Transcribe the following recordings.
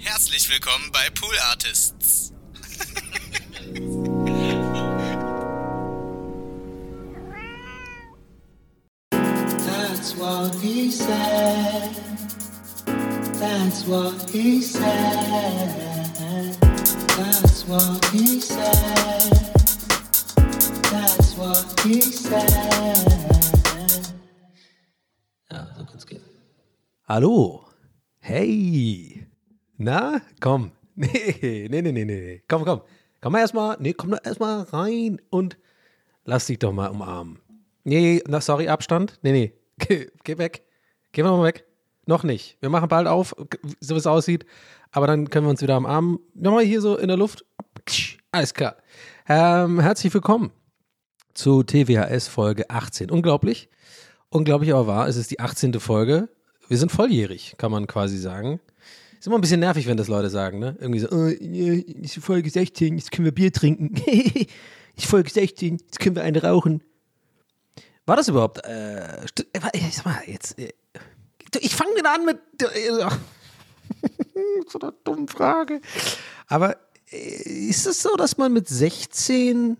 Herzlich willkommen bei Pool Artists. That's what he said. That's what he said. That's what he said. That's what he said. Ja, so kann's gehen. Hallo. Hey. Na, komm. Nee, nee, nee, nee, nee. Komm, komm. Komm mal erstmal. Nee, komm doch erstmal rein und lass dich doch mal umarmen. Nee, na, sorry, Abstand. Nee, nee. Geh, geh weg. Geh mal weg. Noch nicht. Wir machen bald auf, so wie es aussieht. Aber dann können wir uns wieder umarmen. Nochmal hier so in der Luft. Alles klar. Ähm, herzlich willkommen zu TWHS Folge 18. Unglaublich. Unglaublich aber wahr. Es ist die 18. Folge. Wir sind volljährig, kann man quasi sagen. Ist immer ein bisschen nervig, wenn das Leute sagen, ne? Irgendwie so, oh, ist Folge 16, jetzt können wir Bier trinken. ist Folge 16, jetzt können wir eine rauchen. War das überhaupt? Äh, sag mal, jetzt. Äh, ich fange wieder an mit äh, so einer dummen Frage. Aber äh, ist es so, dass man mit 16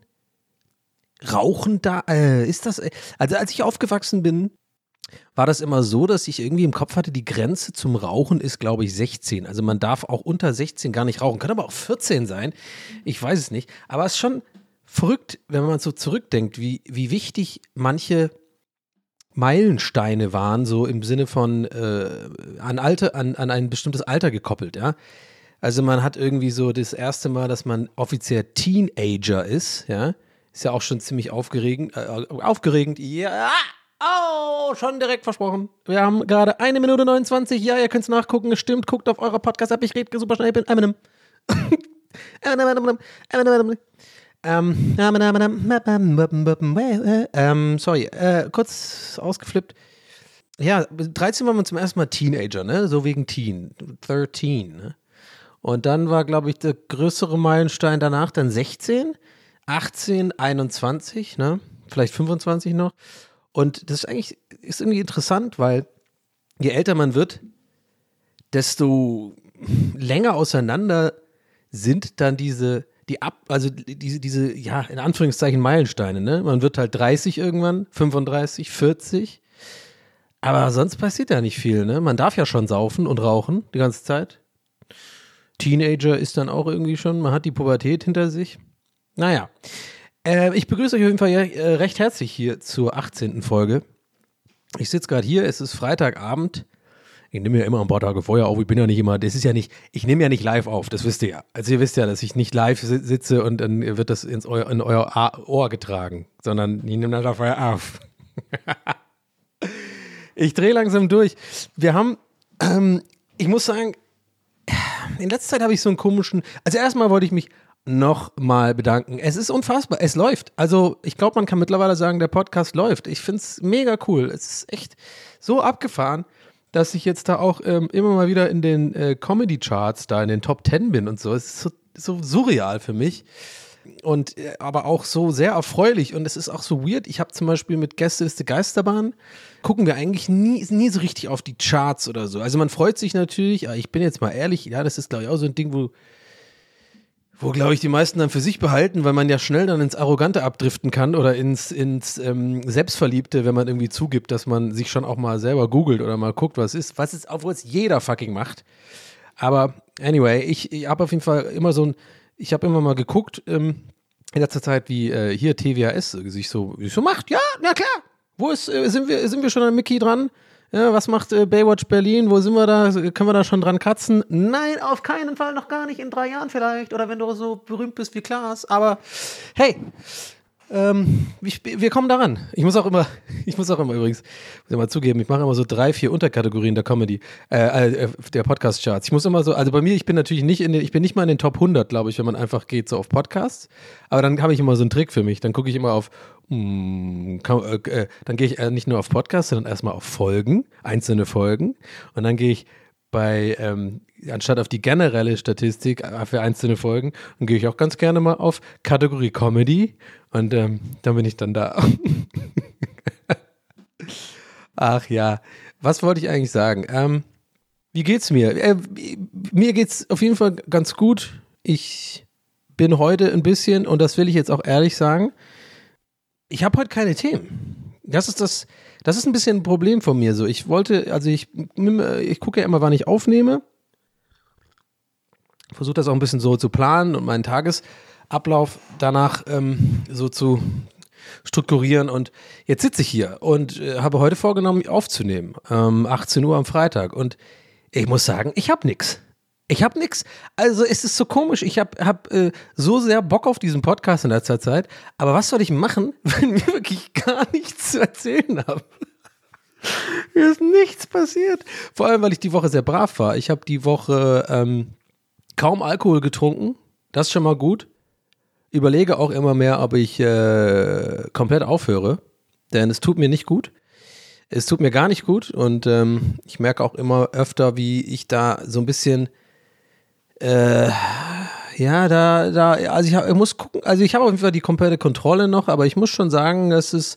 rauchen da? Äh, ist das. Also, als ich aufgewachsen bin, war das immer so, dass ich irgendwie im Kopf hatte, die Grenze zum Rauchen ist, glaube ich, 16. Also man darf auch unter 16 gar nicht rauchen. Kann aber auch 14 sein. Ich weiß es nicht. Aber es ist schon verrückt, wenn man so zurückdenkt, wie, wie wichtig manche Meilensteine waren, so im Sinne von äh, an, Alte, an, an ein bestimmtes Alter gekoppelt, ja. Also man hat irgendwie so das erste Mal, dass man offiziell Teenager ist, ja. Ist ja auch schon ziemlich aufgeregend. Äh, aufgeregend, ja. Oh, schon direkt versprochen. Wir haben gerade eine Minute 29. Ja, ihr könnt es nachgucken. Stimmt. Guckt auf eure Podcast-App. Ich rede super schnell. Ich bin Eminem. ähm, sorry, äh, kurz ausgeflippt. Ja, 13 waren wir zum ersten Mal Teenager, ne? So wegen Teen. 13, ne? Und dann war, glaube ich, der größere Meilenstein danach dann 16, 18, 21, ne? Vielleicht 25 noch. Und das ist eigentlich ist irgendwie interessant, weil je älter man wird, desto länger auseinander sind dann diese, die ab, also diese, diese, ja, in Anführungszeichen Meilensteine, ne? Man wird halt 30 irgendwann, 35, 40. Aber sonst passiert ja nicht viel, ne? Man darf ja schon saufen und rauchen die ganze Zeit. Teenager ist dann auch irgendwie schon, man hat die Pubertät hinter sich. Naja. Äh, ich begrüße euch auf jeden Fall äh, recht herzlich hier zur 18. Folge. Ich sitze gerade hier, es ist Freitagabend. Ich nehme ja immer ein paar Tage vorher auf. Ich bin ja nicht immer, das ist ja nicht, ich nehme ja nicht live auf, das wisst ihr ja. Also ihr wisst ja, dass ich nicht live sitze und dann wird das ins eu, in euer Ohr getragen, sondern ich nehme das vorher auf. ich drehe langsam durch. Wir haben, ähm, ich muss sagen, in letzter Zeit habe ich so einen komischen, also erstmal wollte ich mich nochmal bedanken. Es ist unfassbar. Es läuft. Also, ich glaube, man kann mittlerweile sagen, der Podcast läuft. Ich finde es mega cool. Es ist echt so abgefahren, dass ich jetzt da auch ähm, immer mal wieder in den äh, Comedy-Charts da in den Top Ten bin und so. Es ist so, so surreal für mich. Und äh, aber auch so sehr erfreulich. Und es ist auch so weird. Ich habe zum Beispiel mit Gästeliste Geisterbahn gucken wir eigentlich nie, nie so richtig auf die Charts oder so. Also man freut sich natürlich, aber ich bin jetzt mal ehrlich, ja, das ist, glaube ich, auch so ein Ding, wo wo, glaube ich, die meisten dann für sich behalten, weil man ja schnell dann ins Arrogante abdriften kann oder ins, ins ähm, Selbstverliebte, wenn man irgendwie zugibt, dass man sich schon auch mal selber googelt oder mal guckt, was ist, was ist, obwohl es jeder fucking macht. Aber anyway, ich, ich habe auf jeden Fall immer so ein, ich habe immer mal geguckt ähm, in letzter Zeit, wie äh, hier TWAS sich so, so macht. Ja, na klar. Wo ist, äh, sind wir, sind wir schon an Mickey dran? Ja, was macht äh, Baywatch Berlin? Wo sind wir da? Können wir da schon dran katzen? Nein, auf keinen Fall, noch gar nicht. In drei Jahren vielleicht. Oder wenn du so berühmt bist wie Klaas. Aber hey, ähm, ich, wir kommen daran. Ich muss auch immer, ich muss auch immer übrigens, muss mal zugeben, ich mache immer so drei, vier Unterkategorien der Comedy, äh, äh, der Podcast-Charts. Ich muss immer so, also bei mir, ich bin natürlich nicht in den, ich bin nicht mal in den Top 100, glaube ich, wenn man einfach geht so auf Podcasts. Aber dann habe ich immer so einen Trick für mich. Dann gucke ich immer auf, mh, kann, äh, äh, dann gehe ich äh, nicht nur auf Podcasts, sondern erstmal auf Folgen, einzelne Folgen. Und dann gehe ich bei, ähm, anstatt auf die generelle Statistik äh, für einzelne Folgen, dann gehe ich auch ganz gerne mal auf Kategorie Comedy und ähm, dann bin ich dann da. Ach ja, was wollte ich eigentlich sagen? Ähm, wie geht's mir? Äh, mir geht's auf jeden Fall ganz gut. Ich bin heute ein bisschen, und das will ich jetzt auch ehrlich sagen, ich habe heute keine Themen. Das ist das, das ist ein bisschen ein Problem von mir. So, ich wollte, also ich, ich gucke ja immer, wann ich aufnehme. Versuche das auch ein bisschen so zu planen und meinen Tagesablauf danach ähm, so zu strukturieren. Und jetzt sitze ich hier und äh, habe heute vorgenommen, aufzunehmen. Ähm, 18 Uhr am Freitag. Und ich muss sagen, ich habe nichts. Ich habe nichts. Also es ist so komisch. Ich habe hab, äh, so sehr Bock auf diesen Podcast in letzter Zeit. Aber was soll ich machen, wenn wir wirklich gar nichts zu erzählen haben? Mir ist nichts passiert. Vor allem, weil ich die Woche sehr brav war. Ich habe die Woche ähm, kaum Alkohol getrunken. Das ist schon mal gut. Überlege auch immer mehr, ob ich äh, komplett aufhöre. Denn es tut mir nicht gut. Es tut mir gar nicht gut. Und ähm, ich merke auch immer öfter, wie ich da so ein bisschen äh, ja, da, da, also ich, hab, ich muss gucken, also ich habe auf jeden Fall die komplette Kontrolle noch, aber ich muss schon sagen, dass es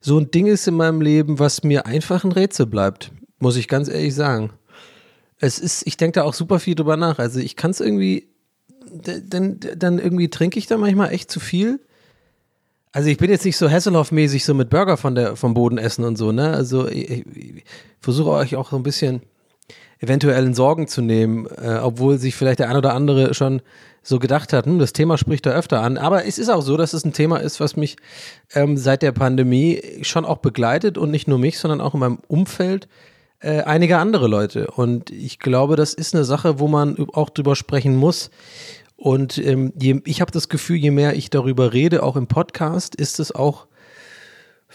so ein Ding ist in meinem Leben, was mir einfach ein Rätsel bleibt, muss ich ganz ehrlich sagen. Es ist, ich denke da auch super viel drüber nach. Also ich kann es irgendwie, dann, dann irgendwie trinke ich da manchmal echt zu viel. Also ich bin jetzt nicht so Hasselhoff-mäßig so mit Burger von der, vom Boden essen und so, ne? Also ich, ich versuche euch auch so ein bisschen eventuell in Sorgen zu nehmen, äh, obwohl sich vielleicht der ein oder andere schon so gedacht hat, hm, das Thema spricht da öfter an. Aber es ist auch so, dass es ein Thema ist, was mich ähm, seit der Pandemie schon auch begleitet und nicht nur mich, sondern auch in meinem Umfeld äh, einige andere Leute. Und ich glaube, das ist eine Sache, wo man auch drüber sprechen muss. Und ähm, je, ich habe das Gefühl, je mehr ich darüber rede, auch im Podcast, ist es auch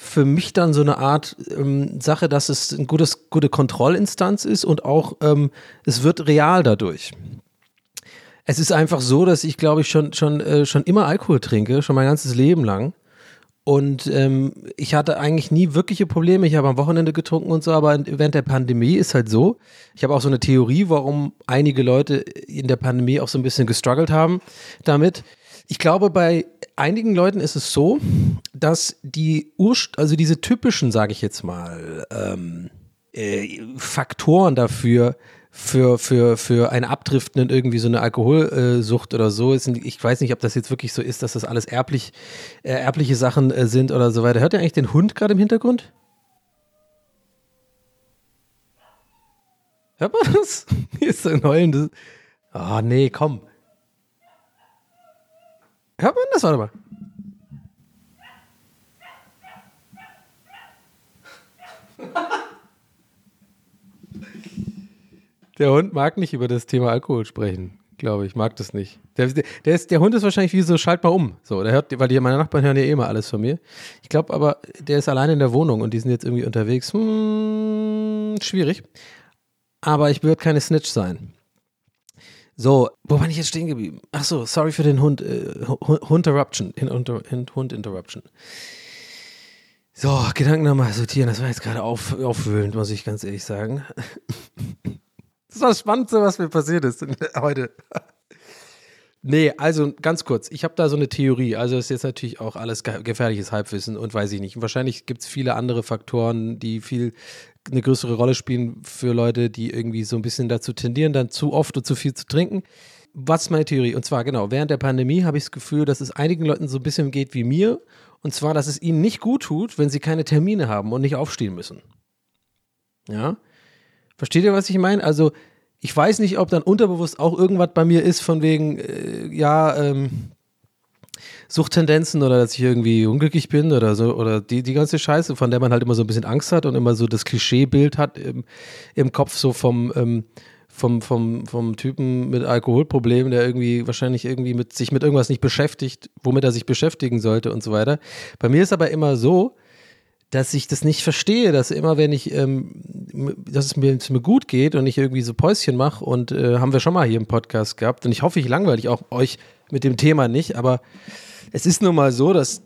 für mich dann so eine Art ähm, Sache, dass es eine gutes, gute Kontrollinstanz ist und auch ähm, es wird real dadurch. Es ist einfach so, dass ich glaube ich schon, schon, äh, schon immer Alkohol trinke, schon mein ganzes Leben lang. Und ähm, ich hatte eigentlich nie wirkliche Probleme. Ich habe am Wochenende getrunken und so, aber während der Pandemie ist halt so. Ich habe auch so eine Theorie, warum einige Leute in der Pandemie auch so ein bisschen gestruggelt haben damit. Ich glaube, bei einigen Leuten ist es so, dass die Urst also diese typischen, sage ich jetzt mal, ähm, äh, Faktoren dafür für, für, für ein Abdriften in irgendwie so eine Alkoholsucht oder so. Ist, ich weiß nicht, ob das jetzt wirklich so ist, dass das alles erblich, äh, erbliche Sachen äh, sind oder so weiter. Hört ihr eigentlich den Hund gerade im Hintergrund? Hört man das? Hier ist so ein heulendes. Ah, oh, nee, komm. Hört man das? Warte mal. Der Hund mag nicht über das Thema Alkohol sprechen, glaube ich. Mag das nicht. Der, der, ist, der Hund ist wahrscheinlich wie so, schalt mal um. So, der hört, weil die, meine Nachbarn hören ja eh immer alles von mir. Ich glaube aber, der ist alleine in der Wohnung und die sind jetzt irgendwie unterwegs. Hm, schwierig. Aber ich würde keine Snitch sein. So, wo bin ich jetzt stehen geblieben? Ach so, sorry für den Hund, äh, Hund-Interruption, Hund-Interruption. So, Gedanken nochmal sortieren, das war jetzt gerade auf, aufwühlend, muss ich ganz ehrlich sagen. Das war das Spannendste, was mir passiert ist heute. Nee, also ganz kurz, ich habe da so eine Theorie. Also das ist jetzt natürlich auch alles gefährliches Halbwissen und weiß ich nicht. Wahrscheinlich gibt es viele andere Faktoren, die viel eine größere Rolle spielen für Leute, die irgendwie so ein bisschen dazu tendieren, dann zu oft und zu viel zu trinken. Was ist meine Theorie? Und zwar genau, während der Pandemie habe ich das Gefühl, dass es einigen Leuten so ein bisschen geht wie mir. Und zwar, dass es ihnen nicht gut tut, wenn sie keine Termine haben und nicht aufstehen müssen. Ja? Versteht ihr, was ich meine? Also, ich weiß nicht, ob dann unterbewusst auch irgendwas bei mir ist, von wegen, äh, ja, ähm, Suchttendenzen oder dass ich irgendwie unglücklich bin oder so oder die, die ganze Scheiße, von der man halt immer so ein bisschen Angst hat und immer so das Klischeebild hat im, im Kopf so vom, ähm, vom, vom, vom Typen mit Alkoholproblemen, der irgendwie wahrscheinlich irgendwie mit sich mit irgendwas nicht beschäftigt, womit er sich beschäftigen sollte und so weiter. Bei mir ist aber immer so, dass ich das nicht verstehe, dass immer, wenn ich, ähm, dass es mir, mir gut geht und ich irgendwie so Päuschen mache und äh, haben wir schon mal hier im Podcast gehabt und ich hoffe, ich langweile auch euch mit dem Thema nicht, aber es ist nun mal so, dass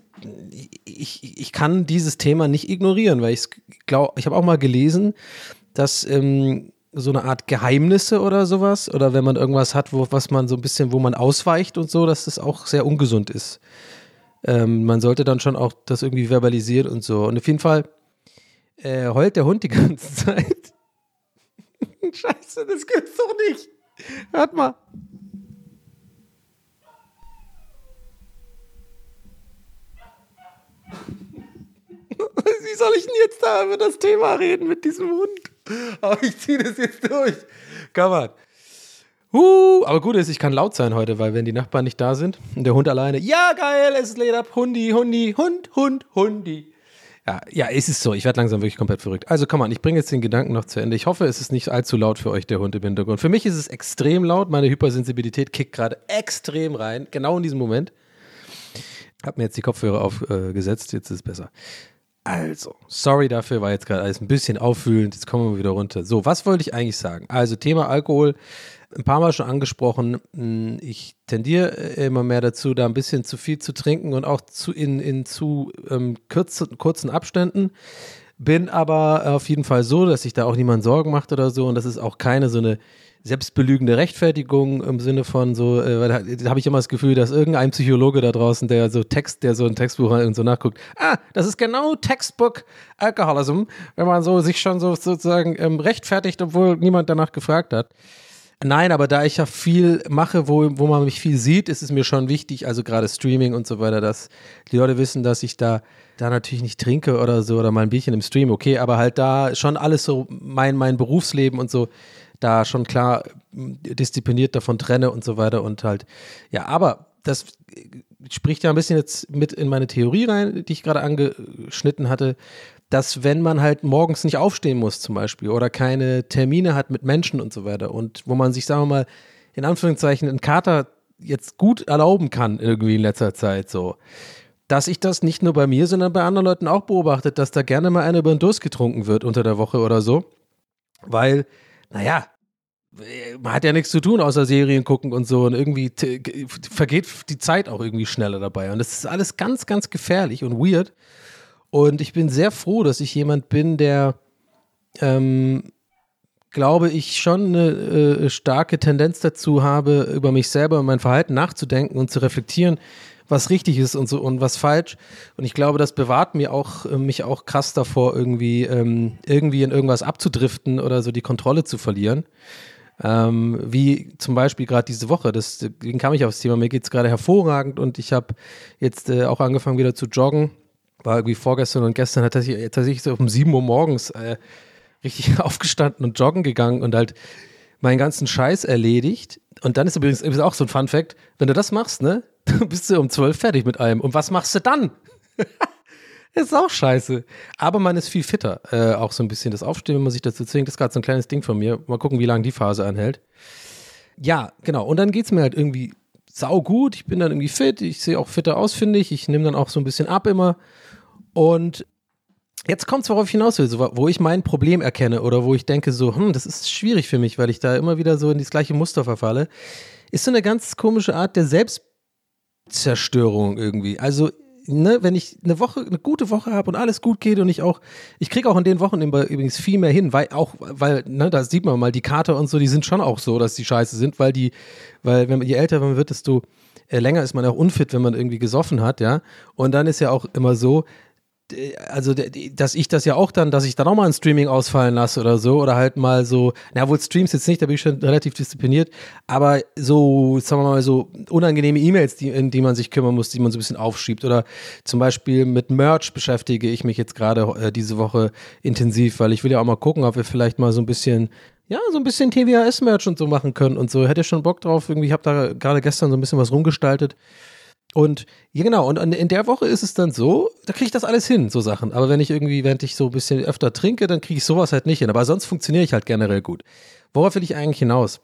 ich, ich kann dieses Thema nicht ignorieren, weil ich glaube, ich habe auch mal gelesen, dass ähm, so eine Art Geheimnisse oder sowas, oder wenn man irgendwas hat, wo, was man so ein bisschen, wo man ausweicht und so, dass das auch sehr ungesund ist. Ähm, man sollte dann schon auch das irgendwie verbalisieren und so. Und auf jeden Fall äh, heult der Hund die ganze Zeit. Scheiße, das gibt's doch nicht. Hört mal. Wie soll ich denn jetzt da über das Thema reden mit diesem Hund? Aber ich ziehe das jetzt durch. Kann man. Uh, aber gut ist, ich kann laut sein heute, weil wenn die Nachbarn nicht da sind und der Hund alleine, ja geil, es lädt ab, Hundi, Hundi, Hund, Hund, Hundi. Ja, ja, es ist so. Ich werde langsam wirklich komplett verrückt. Also komm mal, ich bringe jetzt den Gedanken noch zu Ende. Ich hoffe, es ist nicht allzu laut für euch, der Hund im Hintergrund. Für mich ist es extrem laut. Meine Hypersensibilität kickt gerade extrem rein, genau in diesem Moment. Hab mir jetzt die Kopfhörer aufgesetzt, jetzt ist es besser. Also, sorry dafür, war jetzt gerade alles ein bisschen auffühlend. Jetzt kommen wir wieder runter. So, was wollte ich eigentlich sagen? Also, Thema Alkohol ein paar Mal schon angesprochen, hm, ich tendiere immer mehr dazu, da ein bisschen zu viel zu trinken und auch zu in, in zu ähm, kurzen, kurzen Abständen. Bin aber auf jeden Fall so, dass sich da auch niemand Sorgen macht oder so. Und das ist auch keine so eine selbstbelügende Rechtfertigung im Sinne von so, äh, weil da, da habe ich immer das Gefühl, dass irgendein Psychologe da draußen, der so Text, der so ein Textbuch und so nachguckt, ah, das ist genau Textbook Alcoholism, wenn man so sich schon so sozusagen ähm, rechtfertigt, obwohl niemand danach gefragt hat. Nein, aber da ich ja viel mache, wo, wo man mich viel sieht, ist es mir schon wichtig, also gerade Streaming und so weiter, dass die Leute wissen, dass ich da, da natürlich nicht trinke oder so oder mal ein Bierchen im Stream, okay, aber halt da schon alles so, mein, mein Berufsleben und so, da schon klar diszipliniert davon trenne und so weiter und halt, ja, aber das spricht ja ein bisschen jetzt mit in meine Theorie rein, die ich gerade angeschnitten hatte, dass wenn man halt morgens nicht aufstehen muss zum Beispiel oder keine Termine hat mit Menschen und so weiter und wo man sich, sagen wir mal, in Anführungszeichen einen Kater jetzt gut erlauben kann irgendwie in letzter Zeit so, dass ich das nicht nur bei mir, sondern bei anderen Leuten auch beobachtet, dass da gerne mal einer über den Durst getrunken wird unter der Woche oder so, weil, naja, man hat ja nichts zu tun, außer Serien gucken und so. Und irgendwie vergeht die Zeit auch irgendwie schneller dabei. Und das ist alles ganz, ganz gefährlich und weird. Und ich bin sehr froh, dass ich jemand bin, der, ähm, glaube ich, schon eine äh, starke Tendenz dazu habe, über mich selber und mein Verhalten nachzudenken und zu reflektieren, was richtig ist und so und was falsch. Und ich glaube, das bewahrt mir auch, äh, mich auch krass davor, irgendwie, ähm, irgendwie in irgendwas abzudriften oder so die Kontrolle zu verlieren. Ähm, wie zum Beispiel gerade diese Woche. deswegen kam ich aufs Thema. Mir geht es gerade hervorragend und ich habe jetzt äh, auch angefangen wieder zu joggen war irgendwie vorgestern und gestern hat er sich tatsächlich so um 7 Uhr morgens äh, richtig aufgestanden und joggen gegangen und halt meinen ganzen Scheiß erledigt. Und dann ist übrigens ist auch so ein Fun Fact, wenn du das machst, ne, dann bist du um 12 fertig mit allem. Und was machst du dann? ist auch scheiße. Aber man ist viel fitter. Äh, auch so ein bisschen das Aufstehen, wenn man sich dazu zwingt. Das ist gerade so ein kleines Ding von mir. Mal gucken, wie lange die Phase anhält. Ja, genau. Und dann geht es mir halt irgendwie sau gut. Ich bin dann irgendwie fit. Ich sehe auch fitter aus, finde ich. Ich nehme dann auch so ein bisschen ab immer. Und jetzt kommt es, worauf ich hinaus will, so, wo ich mein Problem erkenne oder wo ich denke, so, hm, das ist schwierig für mich, weil ich da immer wieder so in das gleiche Muster verfalle, ist so eine ganz komische Art der Selbstzerstörung irgendwie. Also, ne, wenn ich eine Woche, eine gute Woche habe und alles gut geht und ich auch, ich kriege auch in den Wochen übrigens viel mehr hin, weil auch, weil, ne, da sieht man mal, die Kater und so, die sind schon auch so, dass die scheiße sind, weil die, weil wenn je älter man wird, desto äh, länger ist man auch unfit, wenn man irgendwie gesoffen hat, ja. Und dann ist ja auch immer so, also dass ich das ja auch dann, dass ich dann auch mal ein Streaming ausfallen lasse oder so oder halt mal so, na wohl Streams jetzt nicht, da bin ich schon relativ diszipliniert, aber so, sagen wir mal so unangenehme E-Mails, die, in die man sich kümmern muss, die man so ein bisschen aufschiebt oder zum Beispiel mit Merch beschäftige ich mich jetzt gerade äh, diese Woche intensiv, weil ich will ja auch mal gucken, ob wir vielleicht mal so ein bisschen ja, so ein bisschen TWAS-Merch und so machen können und so. Hätte schon Bock drauf. Irgendwie, ich habe da gerade gestern so ein bisschen was rumgestaltet. Und ja, genau, und in der Woche ist es dann so, da kriege ich das alles hin, so Sachen. Aber wenn ich irgendwie, während ich so ein bisschen öfter trinke, dann kriege ich sowas halt nicht hin. Aber sonst funktioniere ich halt generell gut. Worauf will ich eigentlich hinaus?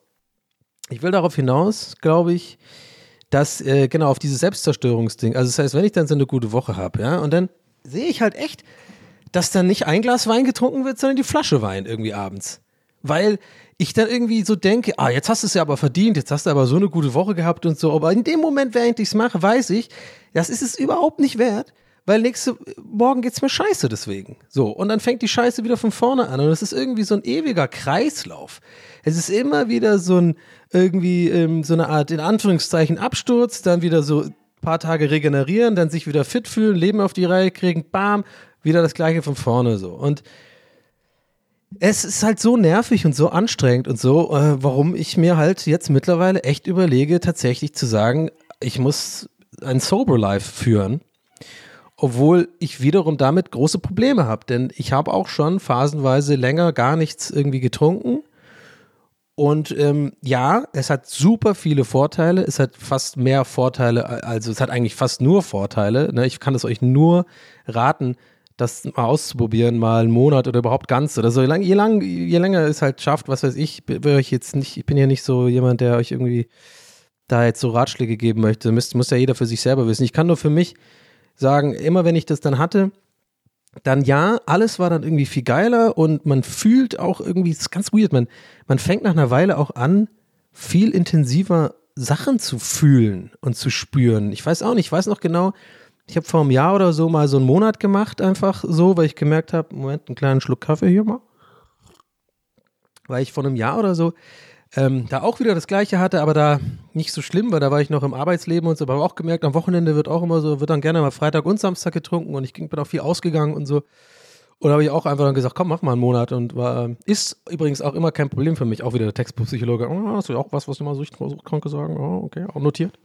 Ich will darauf hinaus, glaube ich, dass, äh, genau, auf dieses Selbstzerstörungsding. Also, das heißt, wenn ich dann so eine gute Woche habe, ja, und dann sehe ich halt echt, dass dann nicht ein Glas Wein getrunken wird, sondern die Flasche Wein irgendwie abends. Weil ich dann irgendwie so denke, ah, jetzt hast du es ja aber verdient, jetzt hast du aber so eine gute Woche gehabt und so. Aber in dem Moment, während ich es mache, weiß ich, das ist es überhaupt nicht wert, weil nächste Morgen geht es mir scheiße deswegen. So, und dann fängt die Scheiße wieder von vorne an. Und es ist irgendwie so ein ewiger Kreislauf. Es ist immer wieder so ein, irgendwie ähm, so eine Art, in Anführungszeichen, Absturz, dann wieder so ein paar Tage regenerieren, dann sich wieder fit fühlen, Leben auf die Reihe kriegen, bam, wieder das Gleiche von vorne so. Und es ist halt so nervig und so anstrengend und so, äh, warum ich mir halt jetzt mittlerweile echt überlege, tatsächlich zu sagen, ich muss ein Sober Life führen. Obwohl ich wiederum damit große Probleme habe, denn ich habe auch schon phasenweise länger gar nichts irgendwie getrunken. Und ähm, ja, es hat super viele Vorteile. Es hat fast mehr Vorteile, also es hat eigentlich fast nur Vorteile. Ne? Ich kann es euch nur raten, das mal auszuprobieren, mal einen Monat oder überhaupt ganz oder so. Je, lang, je, lang, je länger es halt schafft, was weiß ich, ich jetzt nicht, ich bin ja nicht so jemand, der euch irgendwie da jetzt so Ratschläge geben möchte. Müsst, muss ja jeder für sich selber wissen. Ich kann nur für mich sagen, immer wenn ich das dann hatte, dann ja, alles war dann irgendwie viel geiler und man fühlt auch irgendwie, das ist ganz weird, man, man fängt nach einer Weile auch an, viel intensiver Sachen zu fühlen und zu spüren. Ich weiß auch nicht, ich weiß noch genau, ich habe vor einem Jahr oder so mal so einen Monat gemacht, einfach so, weil ich gemerkt habe, Moment, einen kleinen Schluck Kaffee hier mal. Weil ich vor einem Jahr oder so ähm, da auch wieder das Gleiche hatte, aber da nicht so schlimm, weil da war ich noch im Arbeitsleben und so, aber auch gemerkt, am Wochenende wird auch immer so, wird dann gerne mal Freitag und Samstag getrunken und ich bin auch viel ausgegangen und so. Und habe ich auch einfach dann gesagt, komm, mach mal einen Monat und war, ist übrigens auch immer kein Problem für mich. Auch wieder der Textbuchpsychologe, oh, hast du auch was, was du mal Suchtkranke sagen? Oh, okay, auch notiert.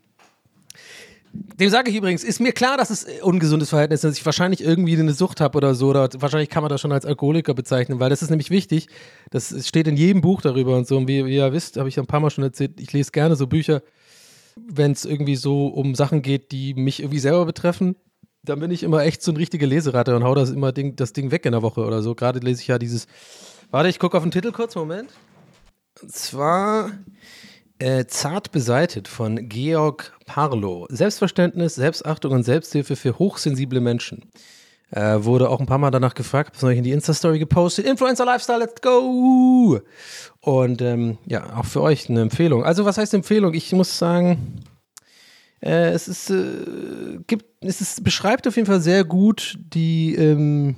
Dem sage ich übrigens, ist mir klar, dass es ungesundes Verhältnis ist, dass ich wahrscheinlich irgendwie eine Sucht habe oder so. Oder wahrscheinlich kann man das schon als Alkoholiker bezeichnen, weil das ist nämlich wichtig. Das steht in jedem Buch darüber und so. Und wie, wie ihr wisst, habe ich ein paar Mal schon erzählt, ich lese gerne so Bücher, wenn es irgendwie so um Sachen geht, die mich irgendwie selber betreffen. Dann bin ich immer echt so ein richtiger Leseratte und hau das immer Ding, das Ding weg in der Woche oder so. Gerade lese ich ja dieses. Warte, ich gucke auf den Titel kurz, Moment. Und zwar äh, Zart beseitet von Georg Parlo. Selbstverständnis, Selbstachtung und Selbsthilfe für hochsensible Menschen. Äh, wurde auch ein paar Mal danach gefragt, habe es in die Insta-Story gepostet. Influencer Lifestyle, let's go! Und ähm, ja, auch für euch eine Empfehlung. Also, was heißt Empfehlung? Ich muss sagen, äh, es ist, äh, gibt, es ist, beschreibt auf jeden Fall sehr gut die, ähm,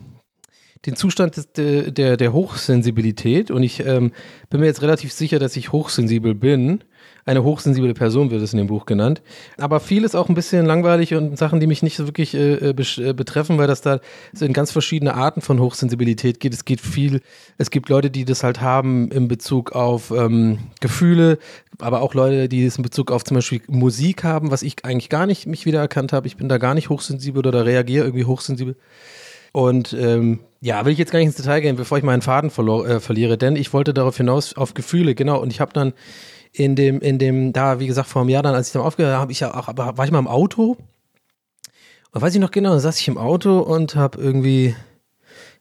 den Zustand des, der, der, Hochsensibilität und ich ähm, bin mir jetzt relativ sicher, dass ich hochsensibel bin. Eine hochsensible Person wird es in dem Buch genannt. Aber vieles auch ein bisschen langweilig und Sachen, die mich nicht so wirklich äh, äh, äh, betreffen, weil das da so in ganz verschiedene Arten von Hochsensibilität geht. Es geht viel, es gibt Leute, die das halt haben in Bezug auf ähm, Gefühle, aber auch Leute, die es in Bezug auf zum Beispiel Musik haben, was ich eigentlich gar nicht mich wiedererkannt habe. Ich bin da gar nicht hochsensibel oder reagiere irgendwie hochsensibel. Und ähm, ja, will ich jetzt gar nicht ins Detail gehen, bevor ich meinen Faden äh, verliere, denn ich wollte darauf hinaus auf Gefühle, genau. Und ich habe dann in dem, in dem, da, wie gesagt, vor einem Jahr dann, als ich dann aufgehört habe, ich ja auch, war ich mal im Auto. Und weiß ich noch genau, da saß ich im Auto und habe irgendwie,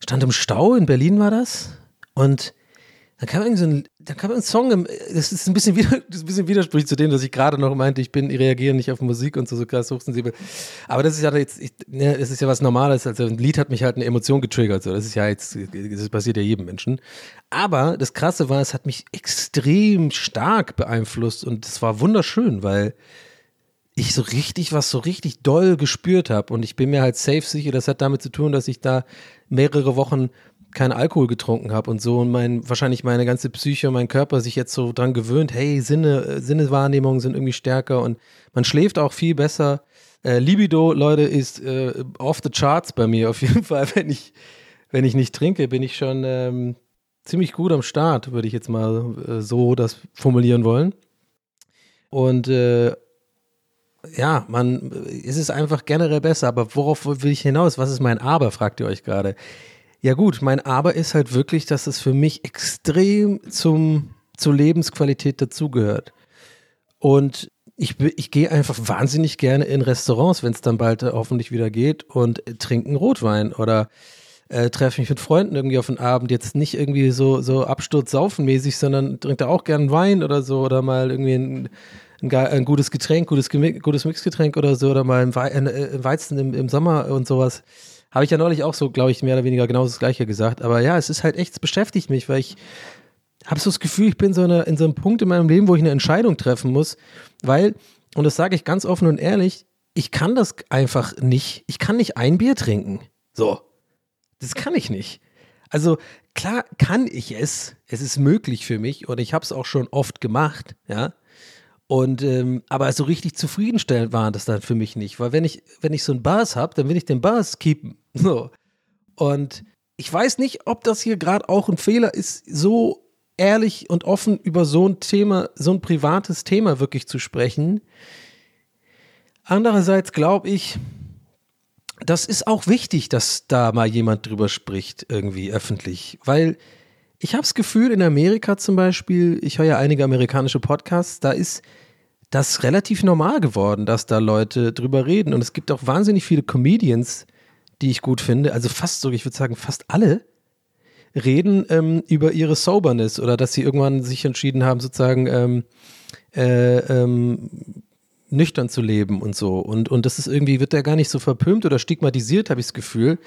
stand im Stau, in Berlin war das. Und dann kam irgendwie so ein, dann kam ein Song, das ist ein bisschen, das ist ein bisschen widersprüchlich zu dem, dass ich gerade noch meinte, ich bin, ich reagiere nicht auf Musik und so, so krass hochsensibel. Aber das ist ja jetzt, ich, ne, das ist ja was Normales. Also ein Lied hat mich halt eine Emotion getriggert. So. Das ist ja jetzt, das passiert ja jedem Menschen. Aber das Krasse war, es hat mich extrem stark beeinflusst und es war wunderschön, weil ich so richtig was so richtig doll gespürt habe und ich bin mir halt safe sicher, das hat damit zu tun, dass ich da mehrere Wochen keinen Alkohol getrunken habe und so und mein wahrscheinlich meine ganze Psyche und mein Körper sich jetzt so dran gewöhnt, hey, Sinne, äh, Sinnewahrnehmungen sind irgendwie stärker und man schläft auch viel besser. Äh, Libido, Leute, ist äh, off the charts bei mir auf jeden Fall. Wenn ich, wenn ich nicht trinke, bin ich schon ähm, ziemlich gut am Start, würde ich jetzt mal äh, so das formulieren wollen. Und äh, ja, man, es ist einfach generell besser, aber worauf will ich hinaus? Was ist mein Aber, fragt ihr euch gerade. Ja gut, mein Aber ist halt wirklich, dass es für mich extrem zum, zur Lebensqualität dazugehört. Und ich, ich gehe einfach wahnsinnig gerne in Restaurants, wenn es dann bald äh, hoffentlich wieder geht, und trinken Rotwein oder äh, treffe mich mit Freunden irgendwie auf den Abend. Jetzt nicht irgendwie so, so absturzsaufenmäßig, sondern trinkt da auch gern Wein oder so oder mal irgendwie ein, ein, ein gutes Getränk, gutes, gutes Mixgetränk oder so oder mal ein, äh, Weizen im, im Sommer und sowas. Habe ich ja neulich auch so, glaube ich, mehr oder weniger genau das Gleiche gesagt. Aber ja, es ist halt echt, es beschäftigt mich, weil ich habe so das Gefühl, ich bin so eine, in so einem Punkt in meinem Leben, wo ich eine Entscheidung treffen muss, weil, und das sage ich ganz offen und ehrlich, ich kann das einfach nicht. Ich kann nicht ein Bier trinken. So. Das kann ich nicht. Also klar kann ich es. Es ist möglich für mich und ich habe es auch schon oft gemacht, ja. Und ähm, aber so richtig zufriedenstellend war das dann für mich nicht, weil wenn ich wenn ich so einen Bars habe, dann will ich den Bars keepen. So. Und ich weiß nicht, ob das hier gerade auch ein Fehler ist, so ehrlich und offen über so ein Thema, so ein privates Thema wirklich zu sprechen. Andererseits glaube ich, das ist auch wichtig, dass da mal jemand drüber spricht, irgendwie öffentlich, weil ich habe das Gefühl, in Amerika zum Beispiel, ich höre ja einige amerikanische Podcasts, da ist das relativ normal geworden, dass da Leute drüber reden. Und es gibt auch wahnsinnig viele Comedians, die ich gut finde. Also fast so, ich würde sagen, fast alle reden ähm, über ihre Soberness oder dass sie irgendwann sich entschieden haben, sozusagen ähm, äh, ähm, nüchtern zu leben und so. Und, und das ist irgendwie, wird da gar nicht so verpönt oder stigmatisiert, habe ich das Gefühl.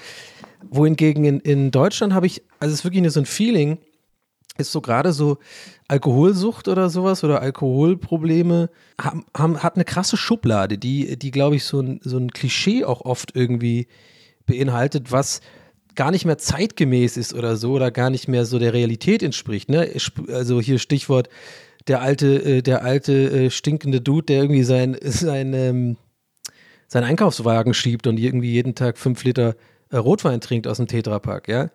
Wohingegen in, in Deutschland habe ich, also es ist wirklich nur so ein Feeling, ist so gerade so Alkoholsucht oder sowas oder Alkoholprobleme haben, haben, hat eine krasse Schublade, die, die glaube ich, so ein, so ein Klischee auch oft irgendwie beinhaltet, was gar nicht mehr zeitgemäß ist oder so oder gar nicht mehr so der Realität entspricht. Ne? Also hier Stichwort der alte, äh, der alte äh, stinkende Dude, der irgendwie sein, sein, ähm, seinen Einkaufswagen schiebt und irgendwie jeden Tag fünf Liter äh, Rotwein trinkt aus dem Tetrapack, ja.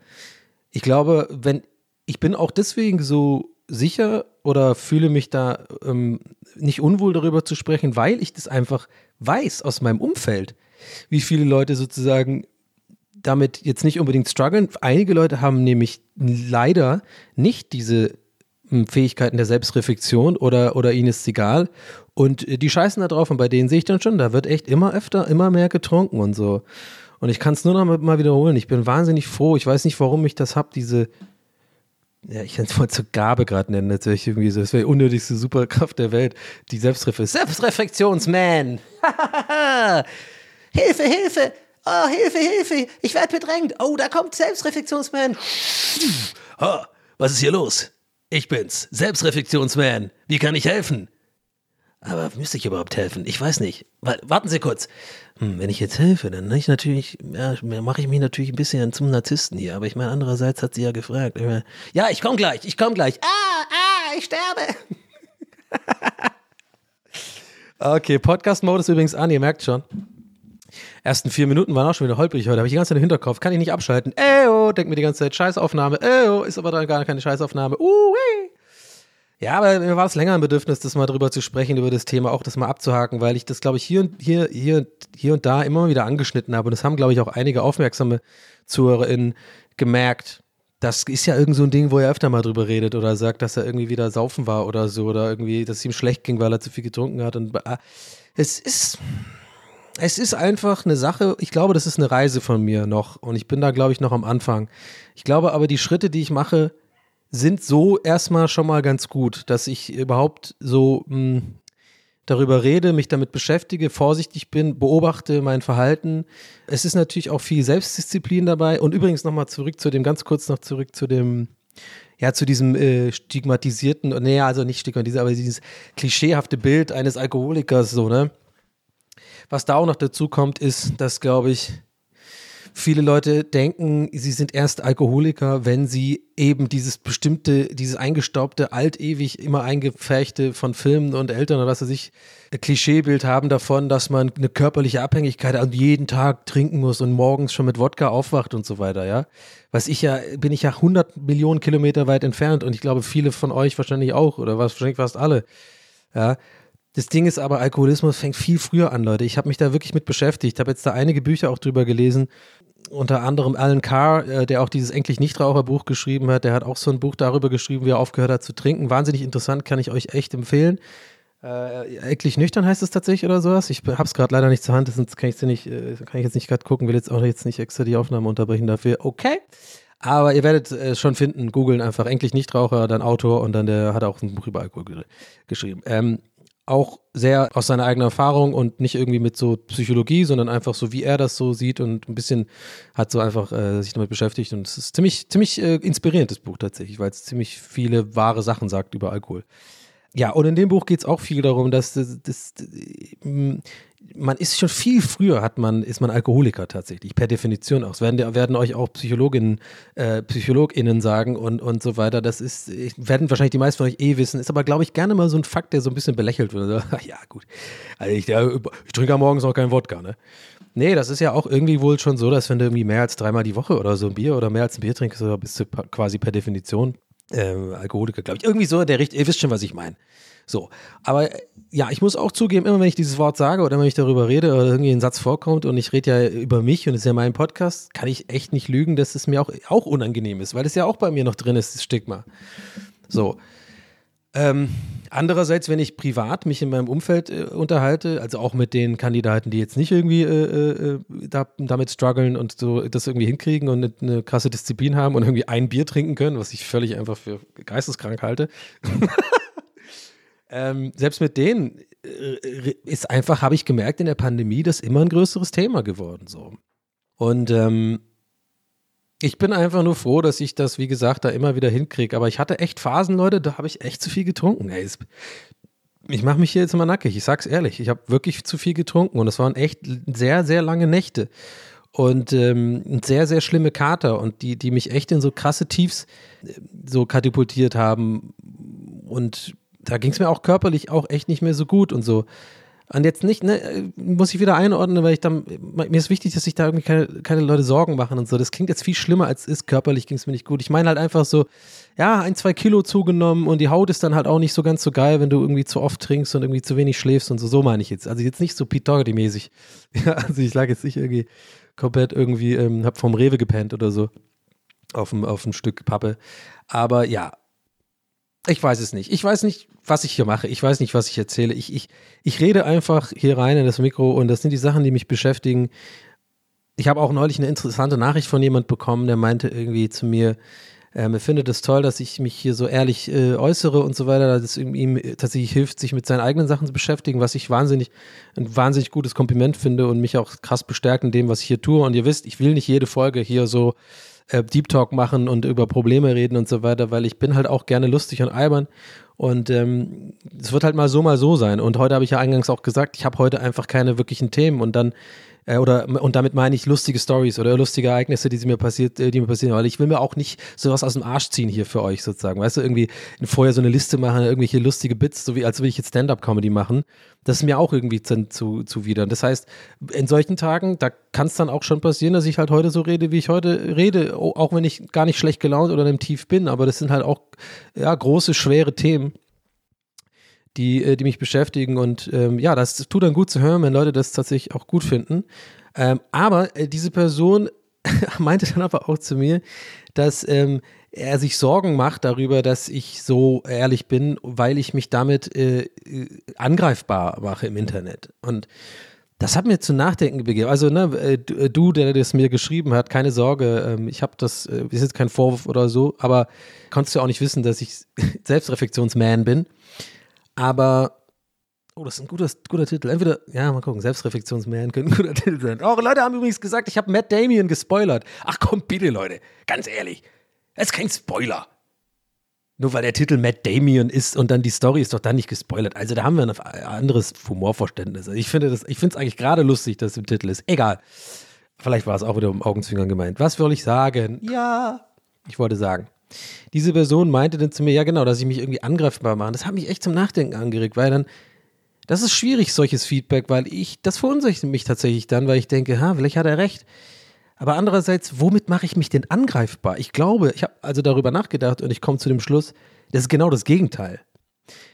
Ich glaube, wenn, ich bin auch deswegen so sicher oder fühle mich da ähm, nicht unwohl darüber zu sprechen, weil ich das einfach weiß aus meinem Umfeld, wie viele Leute sozusagen damit jetzt nicht unbedingt strugglen. Einige Leute haben nämlich leider nicht diese hm, Fähigkeiten der Selbstreflexion oder, oder ihnen ist es egal. Und äh, die scheißen da drauf und bei denen sehe ich dann schon, da wird echt immer öfter, immer mehr getrunken und so. Und ich kann es nur noch mal wiederholen. Ich bin wahnsinnig froh. Ich weiß nicht, warum ich das habe, diese, ja, ich kann es mal zur Gabe gerade nennen, natürlich irgendwie so, das wäre die unnötigste Superkraft der Welt, die Selbstreflexion. Selbstreflexionsman! Hilfe, Hilfe! Oh, Hilfe, Hilfe! Ich werde bedrängt! Oh, da kommt Selbstreflexionsman! Oh, was ist hier los? Ich bin's, Selbstreflexionsman. Wie kann ich helfen? Aber müsste ich überhaupt helfen? Ich weiß nicht. Warten Sie kurz. Hm, wenn ich jetzt helfe, dann ich natürlich, ja, mache ich mich natürlich ein bisschen zum Narzissten hier. Aber ich meine, andererseits hat sie ja gefragt. Ich meine, ja, ich komme gleich, ich komme gleich. Ah, ah, ich sterbe. okay, Podcast-Mode ist übrigens an, ihr merkt schon. Ersten vier Minuten waren auch schon wieder holprig heute. Habe ich die ganze Zeit im Hinterkopf. Kann ich nicht abschalten. Eyo, denk mir die ganze Zeit Scheißaufnahme. Eyo, ist aber dann gar keine Scheißaufnahme. Uh, hey. Ja, aber mir war es länger ein Bedürfnis, das mal drüber zu sprechen, über das Thema, auch das mal abzuhaken, weil ich das, glaube ich, hier, hier, hier, hier und da immer wieder angeschnitten habe. Und das haben, glaube ich, auch einige aufmerksame ZuhörerInnen gemerkt. Das ist ja irgend so ein Ding, wo er öfter mal drüber redet oder sagt, dass er irgendwie wieder saufen war oder so oder irgendwie, dass es ihm schlecht ging, weil er zu viel getrunken hat. Und äh, es ist, es ist einfach eine Sache, ich glaube, das ist eine Reise von mir noch und ich bin da, glaube ich, noch am Anfang. Ich glaube aber, die Schritte, die ich mache, sind so erstmal schon mal ganz gut, dass ich überhaupt so mh, hm, darüber rede, mich damit beschäftige, vorsichtig bin, beobachte mein Verhalten. Es ist natürlich auch viel Selbstdisziplin dabei. Und übrigens nochmal zurück zu dem, ganz kurz noch zurück zu dem, ja, zu diesem äh, stigmatisierten, nee, also nicht stigmatisierten, aber dieses klischeehafte Bild eines Alkoholikers, so, ne? Was da auch noch dazu kommt, ist, dass, glaube ich, viele Leute denken, sie sind erst Alkoholiker, wenn sie eben dieses bestimmte, dieses eingestaubte, altewig immer eingepferchte von Filmen und Eltern oder was weiß ich, Klischeebild haben davon, dass man eine körperliche Abhängigkeit an jeden Tag trinken muss und morgens schon mit Wodka aufwacht und so weiter, ja. Was ich ja, bin ich ja 100 Millionen Kilometer weit entfernt und ich glaube, viele von euch wahrscheinlich auch oder wahrscheinlich fast alle, ja. Das Ding ist aber, Alkoholismus fängt viel früher an, Leute. Ich habe mich da wirklich mit beschäftigt. Ich habe jetzt da einige Bücher auch drüber gelesen. Unter anderem Alan Carr, äh, der auch dieses Endlich Nichtraucher-Buch geschrieben hat. Der hat auch so ein Buch darüber geschrieben, wie er aufgehört hat zu trinken. Wahnsinnig interessant, kann ich euch echt empfehlen. Äh, Endlich nüchtern heißt es tatsächlich oder sowas. Ich habe es gerade leider nicht zur Hand, sonst kann, nicht, äh, kann ich jetzt nicht gerade gucken, will jetzt auch jetzt nicht extra die Aufnahme unterbrechen dafür. Okay. Aber ihr werdet äh, schon finden, googeln einfach Endlich Nichtraucher, dann Autor und dann der hat auch ein Buch über Alkohol geschrieben. Ähm, auch sehr aus seiner eigenen Erfahrung und nicht irgendwie mit so Psychologie, sondern einfach so, wie er das so sieht und ein bisschen hat so einfach äh, sich damit beschäftigt. Und es ist ziemlich, ziemlich äh, inspirierendes Buch tatsächlich, weil es ziemlich viele wahre Sachen sagt über Alkohol. Ja, und in dem Buch geht es auch viel darum, dass das, das, das, man ist schon viel früher hat man, ist man Alkoholiker tatsächlich, per Definition auch. Das werden, werden euch auch Psychologinnen, äh, PsychologInnen sagen und, und so weiter. Das ist, werden wahrscheinlich die meisten von euch eh wissen, ist aber, glaube ich, gerne mal so ein Fakt, der so ein bisschen belächelt wird. Also, ja, gut. Also ich, ich trinke ja morgens auch keinen Wodka, ne? Nee, das ist ja auch irgendwie wohl schon so, dass wenn du irgendwie mehr als dreimal die Woche oder so ein Bier oder mehr als ein Bier trinkst, bist du quasi per Definition ähm, Alkoholiker, glaube ich. Irgendwie so der Richtung, ihr wisst schon, was ich meine. So, aber äh, ja, ich muss auch zugeben, immer wenn ich dieses Wort sage oder wenn ich darüber rede oder irgendwie ein Satz vorkommt und ich rede ja über mich und es ist ja mein Podcast, kann ich echt nicht lügen, dass es mir auch, auch unangenehm ist, weil es ja auch bei mir noch drin ist, das Stigma. So. Ähm, andererseits, wenn ich privat mich in meinem Umfeld äh, unterhalte, also auch mit den Kandidaten, die jetzt nicht irgendwie äh, äh, da, damit strugglen und so das irgendwie hinkriegen und eine, eine krasse Disziplin haben und irgendwie ein Bier trinken können, was ich völlig einfach für geisteskrank halte. ähm, selbst mit denen äh, ist einfach, habe ich gemerkt, in der Pandemie das immer ein größeres Thema geworden. So. Und ähm, ich bin einfach nur froh, dass ich das, wie gesagt, da immer wieder hinkriege. Aber ich hatte echt Phasen, Leute, da habe ich echt zu viel getrunken. Ey, ich mache mich hier jetzt immer nackig. Ich sag's ehrlich. Ich habe wirklich zu viel getrunken und es waren echt sehr, sehr lange Nächte. Und ähm, sehr, sehr schlimme Kater und die, die mich echt in so krasse Tiefs äh, so katapultiert haben. Und da ging es mir auch körperlich auch echt nicht mehr so gut und so. Und jetzt nicht, ne, muss ich wieder einordnen, weil ich dann, mir ist wichtig, dass sich da irgendwie keine, keine Leute Sorgen machen und so. Das klingt jetzt viel schlimmer als es ist. Körperlich ging es mir nicht gut. Ich meine halt einfach so, ja, ein, zwei Kilo zugenommen und die Haut ist dann halt auch nicht so ganz so geil, wenn du irgendwie zu oft trinkst und irgendwie zu wenig schläfst und so. So meine ich jetzt. Also jetzt nicht so Pete Doherty-mäßig. Ja, also ich lag jetzt nicht irgendwie komplett irgendwie, ähm, hab vom Rewe gepennt oder so. Auf dem, auf ein Stück Pappe. Aber ja, ich weiß es nicht. Ich weiß nicht, was ich hier mache. Ich weiß nicht, was ich erzähle. Ich, ich, ich rede einfach hier rein in das Mikro und das sind die Sachen, die mich beschäftigen. Ich habe auch neulich eine interessante Nachricht von jemand bekommen, der meinte irgendwie zu mir, ähm, er findet es toll, dass ich mich hier so ehrlich äh, äußere und so weiter, dass es ihm, tatsächlich hilft, sich mit seinen eigenen Sachen zu beschäftigen, was ich wahnsinnig, ein wahnsinnig gutes Kompliment finde und mich auch krass bestärkt in dem, was ich hier tue. Und ihr wisst, ich will nicht jede Folge hier so äh, Deep Talk machen und über Probleme reden und so weiter, weil ich bin halt auch gerne lustig und albern. Und ähm, es wird halt mal so, mal so sein. Und heute habe ich ja eingangs auch gesagt, ich habe heute einfach keine wirklichen Themen und dann äh, oder und damit meine ich lustige Stories oder lustige Ereignisse, die sie mir passiert, äh, die mir passieren, weil ich will mir auch nicht sowas aus dem Arsch ziehen hier für euch sozusagen. Weißt du, irgendwie vorher so eine Liste machen, irgendwelche lustige Bits, so wie als würde ich jetzt Stand-up-Comedy machen. Das ist mir auch irgendwie zu, zu, zuwider. Das heißt, in solchen Tagen, da kann es dann auch schon passieren, dass ich halt heute so rede, wie ich heute rede, auch wenn ich gar nicht schlecht gelaunt oder im Tief bin, aber das sind halt auch ja, große, schwere Themen die, äh, die mich beschäftigen. Und ähm, ja, das tut dann gut zu hören, wenn Leute das tatsächlich auch gut finden. Ähm, aber äh, diese Person meinte dann aber auch zu mir, dass ähm, er sich Sorgen macht darüber, dass ich so ehrlich bin, weil ich mich damit äh, äh, angreifbar mache im Internet. Und das hat mir zu nachdenken begeben. Also, ne, äh, du, der das mir geschrieben hat, keine Sorge, ähm, ich habe das, ist jetzt kein Vorwurf oder so, aber konntest du auch nicht wissen, dass ich Selbstreflexionsman bin. Aber, oh, das ist ein guter, guter Titel. Entweder, ja, mal gucken, Selbstreflexionsman könnte ein guter Titel sein. Oh, Leute haben übrigens gesagt, ich habe Matt Damien gespoilert. Ach komm, bitte, Leute, ganz ehrlich, das ist kein Spoiler. Nur weil der Titel Matt Damien ist und dann die Story ist doch dann nicht gespoilert. Also da haben wir ein anderes Humorverständnis. Also ich finde das, ich finde es eigentlich gerade lustig, dass es im Titel ist. Egal. Vielleicht war es auch wieder um Augenzwinkern gemeint. Was will ich sagen? Ja. Ich wollte sagen. Diese Person meinte dann zu mir, ja genau, dass ich mich irgendwie angreifbar mache. Das hat mich echt zum Nachdenken angeregt, weil dann, das ist schwierig, solches Feedback, weil ich, das verunsichert mich tatsächlich dann, weil ich denke, ha, vielleicht hat er recht. Aber andererseits, womit mache ich mich denn angreifbar? Ich glaube, ich habe also darüber nachgedacht und ich komme zu dem Schluss, das ist genau das Gegenteil.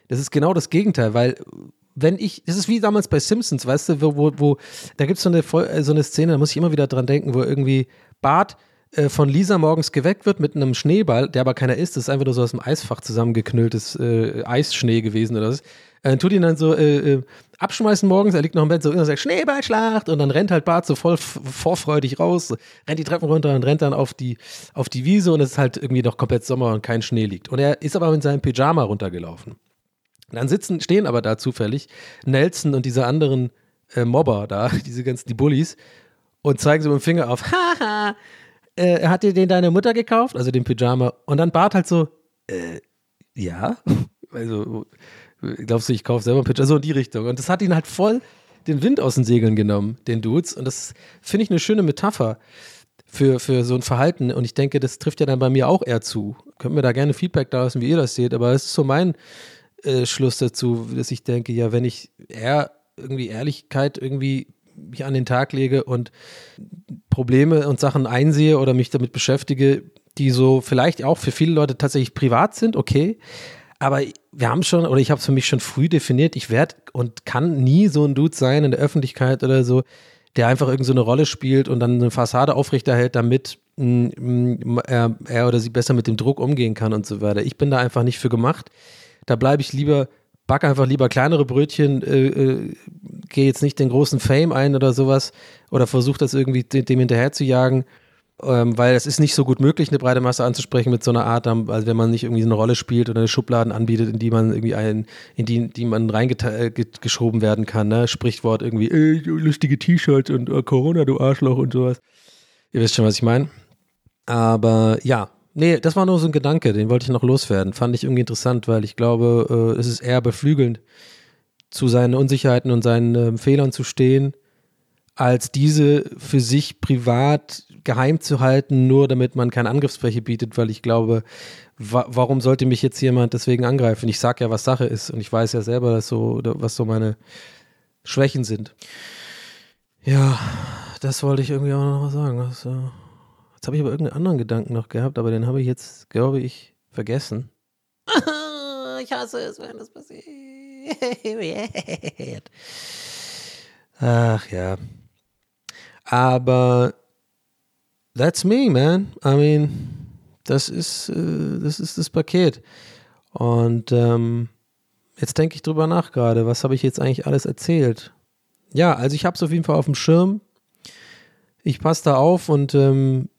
Das ist genau das Gegenteil, weil wenn ich, das ist wie damals bei Simpsons, weißt du, wo, wo, wo da gibt so es eine, so eine Szene, da muss ich immer wieder dran denken, wo irgendwie Bart äh, von Lisa morgens geweckt wird mit einem Schneeball, der aber keiner ist, das ist einfach nur so aus dem Eisfach zusammengeknülltes äh, Eisschnee gewesen oder was. Äh, tut ihn dann so äh, äh, abschmeißen morgens, er liegt noch im Bett so und sagt Schneeballschlacht und dann rennt halt Bart so voll vorfreudig raus, rennt die Treppen runter und rennt dann auf die, auf die Wiese und es ist halt irgendwie noch komplett Sommer und kein Schnee liegt. Und er ist aber in seinem Pyjama runtergelaufen. Dann sitzen, stehen aber da zufällig Nelson und diese anderen äh, Mobber da, diese ganzen, die Bullies, und zeigen so mit dem Finger auf, haha, äh, hat dir den deine Mutter gekauft? Also den Pyjama. Und dann Bart halt so, äh, ja. Also, glaubst du, ich kaufe selber einen Pyjama? So in die Richtung. Und das hat ihn halt voll den Wind aus den Segeln genommen, den Dudes. Und das finde ich eine schöne Metapher für, für so ein Verhalten. Und ich denke, das trifft ja dann bei mir auch eher zu. Könnt mir da gerne Feedback da lassen, wie ihr das seht. Aber es ist so mein äh, Schluss dazu, dass ich denke, ja, wenn ich eher irgendwie Ehrlichkeit irgendwie mich an den Tag lege und Probleme und Sachen einsehe oder mich damit beschäftige, die so vielleicht auch für viele Leute tatsächlich privat sind, okay. Aber wir haben schon, oder ich habe es für mich schon früh definiert, ich werde und kann nie so ein Dude sein in der Öffentlichkeit oder so, der einfach irgendeine so eine Rolle spielt und dann eine Fassade aufrechterhält, damit mh, er, er oder sie besser mit dem Druck umgehen kann und so weiter. Ich bin da einfach nicht für gemacht. Da bleibe ich lieber, back einfach lieber kleinere Brötchen, äh, äh, gehe jetzt nicht den großen Fame ein oder sowas oder versuche das irgendwie dem, hinterher zu jagen ähm, weil es ist nicht so gut möglich, eine breite Masse anzusprechen mit so einer Art, also wenn man nicht irgendwie eine Rolle spielt oder eine Schubladen anbietet, in die man irgendwie ein, in die, die man reingeschoben äh, werden kann, ne? Sprichwort irgendwie, ey, lustige T-Shirts und äh, Corona, du Arschloch und sowas. Ihr wisst schon, was ich meine. Aber ja, nee, das war nur so ein Gedanke, den wollte ich noch loswerden. Fand ich irgendwie interessant, weil ich glaube, äh, es ist eher beflügelnd, zu seinen Unsicherheiten und seinen äh, Fehlern zu stehen, als diese für sich privat geheim zu halten, nur damit man keine Angriffsfläche bietet, weil ich glaube, wa warum sollte mich jetzt jemand deswegen angreifen? Ich sage ja, was Sache ist und ich weiß ja selber, dass so, was so meine Schwächen sind. Ja, das wollte ich irgendwie auch noch mal sagen. Das, äh, jetzt habe ich aber irgendeinen anderen Gedanken noch gehabt, aber den habe ich jetzt, glaube ich, vergessen. ich hasse es, wenn das passiert. Ach ja. Aber that's me, man. I mean, das ist, äh, das ist das Paket. Und ähm, jetzt denke ich drüber nach gerade, was habe ich jetzt eigentlich alles erzählt? Ja, also ich habe es auf jeden Fall auf dem Schirm. Ich passe da auf und ähm,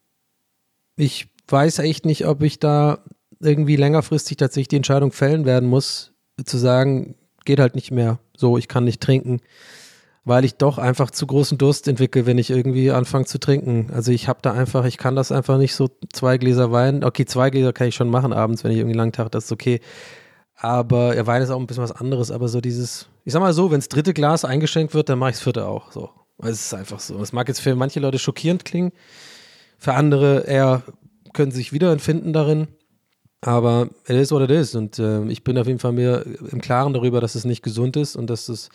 ich weiß echt nicht, ob ich da irgendwie längerfristig tatsächlich die Entscheidung fällen werden muss, zu sagen, geht halt nicht mehr so, ich kann nicht trinken weil ich doch einfach zu großen Durst entwickle, wenn ich irgendwie anfange zu trinken. Also ich habe da einfach, ich kann das einfach nicht so zwei Gläser Wein. Okay, zwei Gläser kann ich schon machen abends, wenn ich irgendwie einen langen Tag, das ist okay. Aber ja, Wein ist auch ein bisschen was anderes. Aber so dieses, ich sag mal so, wenn das dritte Glas eingeschenkt wird, dann mache ich das vierte auch. So, es ist einfach so. Es mag jetzt für manche Leute schockierend klingen, für andere eher können sich wiederempfinden darin. Aber it is what it is. Und äh, ich bin auf jeden Fall mir im Klaren darüber, dass es nicht gesund ist und dass es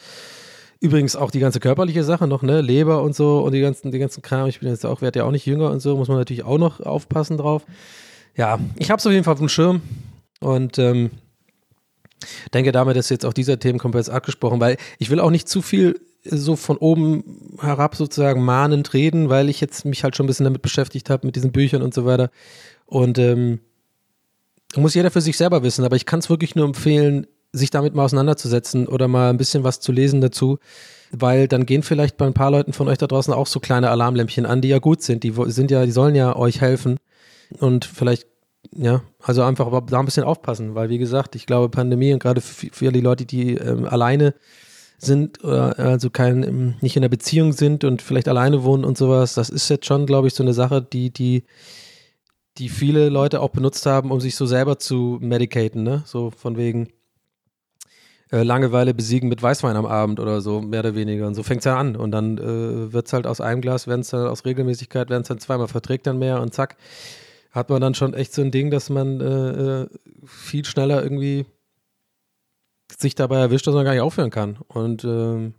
Übrigens auch die ganze körperliche Sache noch, ne? Leber und so und die ganzen, die ganzen Kram. Ich bin jetzt auch, werde ja auch nicht jünger und so, muss man natürlich auch noch aufpassen drauf. Ja, ich habe es auf jeden Fall auf dem Schirm und ähm, denke, damit ist jetzt auch dieser Themenkomplex abgesprochen, weil ich will auch nicht zu viel so von oben herab sozusagen mahnend reden, weil ich jetzt mich halt schon ein bisschen damit beschäftigt habe, mit diesen Büchern und so weiter. Und ähm, muss jeder für sich selber wissen, aber ich kann es wirklich nur empfehlen, sich damit mal auseinanderzusetzen oder mal ein bisschen was zu lesen dazu, weil dann gehen vielleicht bei ein paar Leuten von euch da draußen auch so kleine Alarmlämpchen an, die ja gut sind, die sind ja, die sollen ja euch helfen und vielleicht ja, also einfach da ein bisschen aufpassen, weil wie gesagt, ich glaube Pandemie und gerade für, die Leute, die ähm, alleine sind oder also kein ähm, nicht in der Beziehung sind und vielleicht alleine wohnen und sowas, das ist jetzt schon, glaube ich, so eine Sache, die die die viele Leute auch benutzt haben, um sich so selber zu medicaten, ne? So von wegen, äh, Langeweile besiegen mit Weißwein am Abend oder so, mehr oder weniger. Und so fängt es ja an. Und dann äh, wird es halt aus einem Glas, werden es dann aus Regelmäßigkeit, werden es dann zweimal, verträgt dann mehr und zack, hat man dann schon echt so ein Ding, dass man äh, äh, viel schneller irgendwie sich dabei erwischt, dass man gar nicht aufhören kann. Und äh,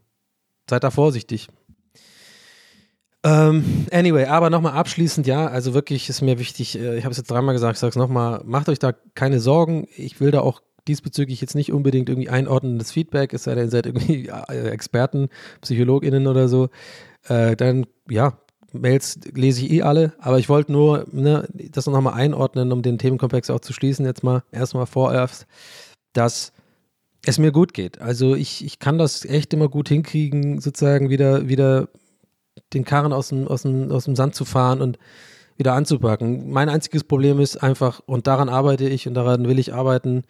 seid da vorsichtig. Ähm, anyway, aber nochmal abschließend, ja, also wirklich ist mir wichtig, äh, ich habe es jetzt dreimal gesagt, ich sage es nochmal, macht euch da keine Sorgen. Ich will da auch diesbezüglich jetzt nicht unbedingt irgendwie einordnendes Feedback, es sei denn, ihr seid irgendwie äh, Experten, PsychologInnen oder so, äh, dann ja, Mails lese ich eh alle, aber ich wollte nur ne, das nochmal einordnen, um den Themenkomplex auch zu schließen, jetzt mal erstmal vorerst, dass es mir gut geht. Also ich, ich kann das echt immer gut hinkriegen, sozusagen wieder, wieder den Karren aus dem, aus, dem, aus dem Sand zu fahren und wieder anzupacken. Mein einziges Problem ist einfach, und daran arbeite ich und daran will ich arbeiten,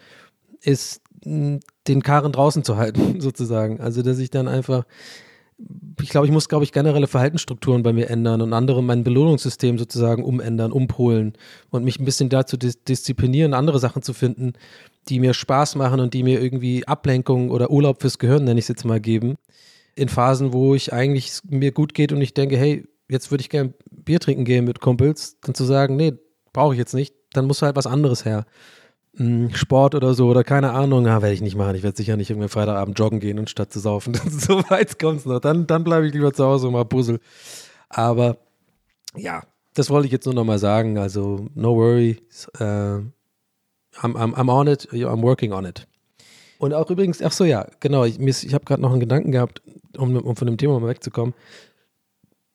ist, den Karren draußen zu halten, sozusagen. Also, dass ich dann einfach, ich glaube, ich muss, glaube ich, generelle Verhaltensstrukturen bei mir ändern und andere mein Belohnungssystem sozusagen umändern, umpolen und mich ein bisschen dazu dis disziplinieren, andere Sachen zu finden, die mir Spaß machen und die mir irgendwie Ablenkung oder Urlaub fürs Gehirn, nenne ich es jetzt mal, geben. In Phasen, wo ich eigentlich mir gut geht und ich denke, hey, jetzt würde ich gerne Bier trinken gehen mit Kumpels, dann zu sagen, nee, brauche ich jetzt nicht, dann muss halt was anderes her. mh, Sport oder so oder keine Ahnung, ja, werde ich nicht machen. Ich werde sicher nicht irgendwie Freitagabend joggen gehen und statt zu saufen. so weit kommt es noch. Dann, dann bleibe ich lieber zu Hause und mal Puzzle. Aber ja, das wollte ich jetzt nur noch mal sagen. Also, no worries. Äh, I'm, I'm, I'm on it. I'm working on it. Und auch übrigens, ach so, ja, genau. Ich, ich habe gerade noch einen Gedanken gehabt, um, um von dem Thema mal wegzukommen.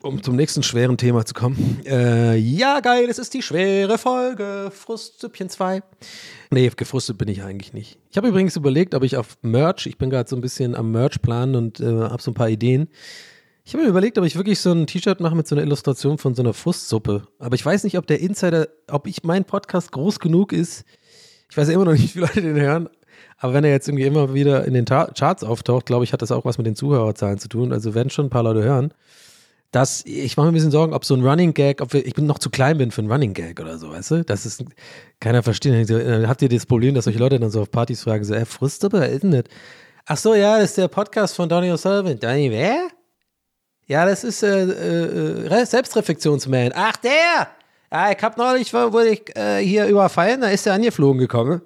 Um zum nächsten schweren Thema zu kommen. Äh, ja, geil, es ist die schwere Folge. Frustsüppchen 2. Nee, gefrustet bin ich eigentlich nicht. Ich habe übrigens überlegt, ob ich auf Merch, ich bin gerade so ein bisschen am Merch planen und äh, habe so ein paar Ideen. Ich habe mir überlegt, ob ich wirklich so ein T-Shirt mache mit so einer Illustration von so einer Frustsuppe. Aber ich weiß nicht, ob der Insider, ob ich mein Podcast groß genug ist. Ich weiß ja immer noch nicht, wie viele Leute den hören. Aber wenn er jetzt irgendwie immer wieder in den Ta Charts auftaucht, glaube ich, hat das auch was mit den Zuhörerzahlen zu tun. Also werden schon ein paar Leute hören. Das, ich mache mir ein bisschen Sorgen, ob so ein Running Gag, ob wir, ich bin noch zu klein bin für ein Running Gag oder so, weißt du? Das ist, keiner versteht. Dann Habt ihr das Problem, dass solche Leute dann so auf Partys fragen, so, äh, Frustsuppe, wer ist das? Ach so, ja, das ist der Podcast von Donny O'Sullivan. Donny, wer? Ja, das ist äh, äh, äh, Selbstreflexionsman. Ach, der! Ja, ich hab neulich, wurde ich äh, hier überfallen, da ist er angeflogen gekommen.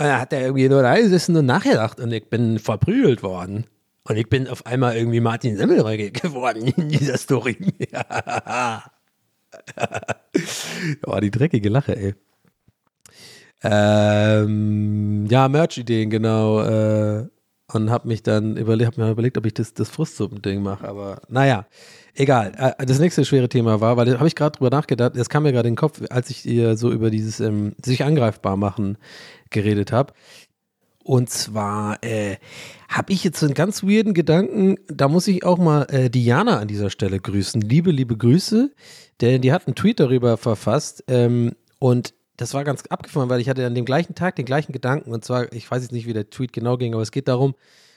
Und da hat er irgendwie nur da gesessen und nachgedacht und ich bin verprügelt worden. Und ich bin auf einmal irgendwie Martin Semmelrogge geworden in dieser Story. oh, die dreckige Lache, ey. Ähm, ja, Merch-Ideen, genau. Äh, und hab mich dann überlegt, mir überlegt, ob ich das, das Frustsuppen-Ding mache. Aber naja, egal. Äh, das nächste schwere Thema war, weil da habe ich gerade drüber nachgedacht, das kam mir gerade in den Kopf, als ich ihr so über dieses ähm, sich angreifbar machen geredet habe. Und zwar äh, habe ich jetzt einen ganz weirden Gedanken, da muss ich auch mal äh, Diana an dieser Stelle grüßen. Liebe, liebe Grüße, denn die hat einen Tweet darüber verfasst ähm, und das war ganz abgefahren, weil ich hatte an dem gleichen Tag den gleichen Gedanken und zwar, ich weiß jetzt nicht, wie der Tweet genau ging, aber es geht darum,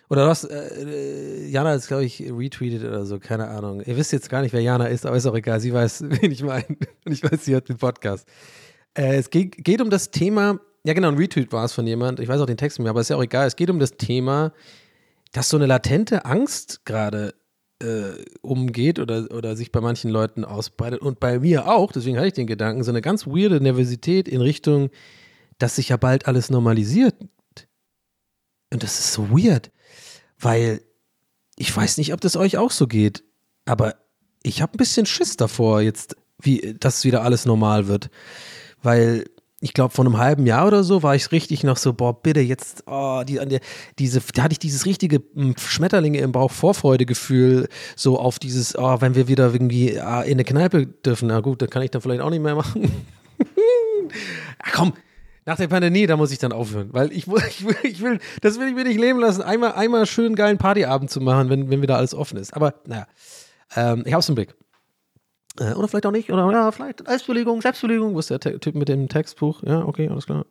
oder was, äh, äh, Jana ist, glaube ich, retweetet oder so, keine Ahnung. Ihr wisst jetzt gar nicht, wer Jana ist, aber ist auch egal, sie weiß, wen ich meine und ich weiß, sie hat den Podcast. Äh, es geht, geht um das Thema, ja genau, ein Retweet war es von jemand, ich weiß auch den Text nicht mehr, aber ist ja auch egal. Es geht um das Thema, dass so eine latente Angst gerade äh, umgeht oder, oder sich bei manchen Leuten ausbreitet und bei mir auch, deswegen hatte ich den Gedanken, so eine ganz weirde Nervosität in Richtung, dass sich ja bald alles normalisiert. Und das ist so weird, weil ich weiß nicht, ob das euch auch so geht, aber ich habe ein bisschen Schiss davor jetzt, wie, dass wieder alles normal wird. Weil ich glaube, vor einem halben Jahr oder so war ich richtig noch so, boah, bitte jetzt, oh, die, der, diese, da hatte ich dieses richtige mm, Schmetterlinge im Bauch Vorfreudegefühl, so auf dieses, oh, wenn wir wieder irgendwie ah, in eine Kneipe dürfen, na gut, das kann ich dann vielleicht auch nicht mehr machen. Ach komm, nach der Pandemie, da muss ich dann aufhören, weil ich, ich, ich will, das will ich mir nicht leben lassen, einmal, einmal schön geilen Partyabend zu machen, wenn, wenn wieder alles offen ist. Aber naja, ähm, ich hab's im Blick. Äh, oder vielleicht auch nicht, oder ja, vielleicht Selbstbelegung, Selbstbelegung, wo ist der Te Typ mit dem Textbuch? Ja, okay, alles klar.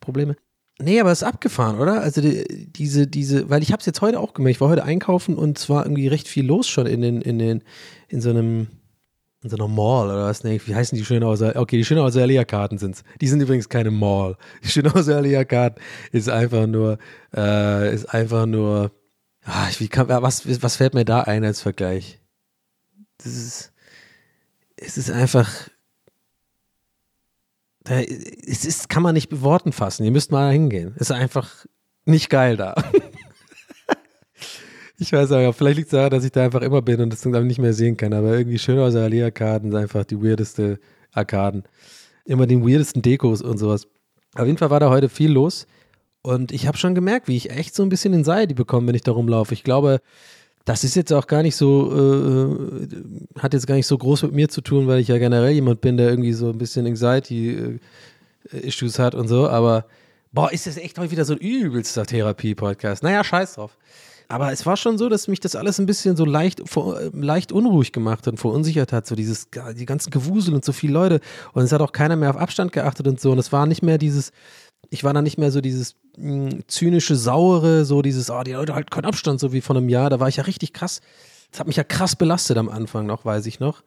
Probleme. Nee, aber es ist abgefahren, oder? Also die, diese, diese, weil ich habe es jetzt heute auch gemerkt. Ich war heute einkaufen und es war irgendwie recht viel los schon in den, in den, in so einem, in so einer Mall oder was? Nee, wie heißen die Schönhauser? Okay, die Schönhauser Alea-Karten sind's. Die sind übrigens keine Mall. Die Schönhauser Alea-Karten ist einfach nur, äh, ist einfach nur, ah, wie kann, was, was fällt mir da ein als Vergleich? Das ist, es ist einfach, es ist, kann man nicht mit Worten fassen. Ihr müsst mal hingehen. Es ist einfach nicht geil da. ich weiß aber, vielleicht liegt es daran, dass ich da einfach immer bin und das dann nicht mehr sehen kann. Aber irgendwie Schönhauser Allee-Arkaden sind einfach die weirdeste Arkaden. Immer den weirdesten Dekos und sowas. Auf jeden Fall war da heute viel los. Und ich habe schon gemerkt, wie ich echt so ein bisschen Anxiety bekomme, wenn ich da rumlaufe. Ich glaube, das ist jetzt auch gar nicht so, äh, hat jetzt gar nicht so groß mit mir zu tun, weil ich ja generell jemand bin, der irgendwie so ein bisschen Anxiety-Issues hat und so. Aber boah, ist das echt heute wieder so ein übelster Therapie-Podcast. Naja, scheiß drauf. Aber es war schon so, dass mich das alles ein bisschen so leicht, äh, leicht unruhig gemacht und verunsichert hat. So dieses, die ganzen Gewusel und so viele Leute. Und es hat auch keiner mehr auf Abstand geachtet und so. Und es war nicht mehr dieses, ich war dann nicht mehr so dieses mh, zynische, saure, so dieses, oh, die Leute halten keinen Abstand, so wie vor einem Jahr. Da war ich ja richtig krass. Das hat mich ja krass belastet am Anfang noch, weiß ich noch.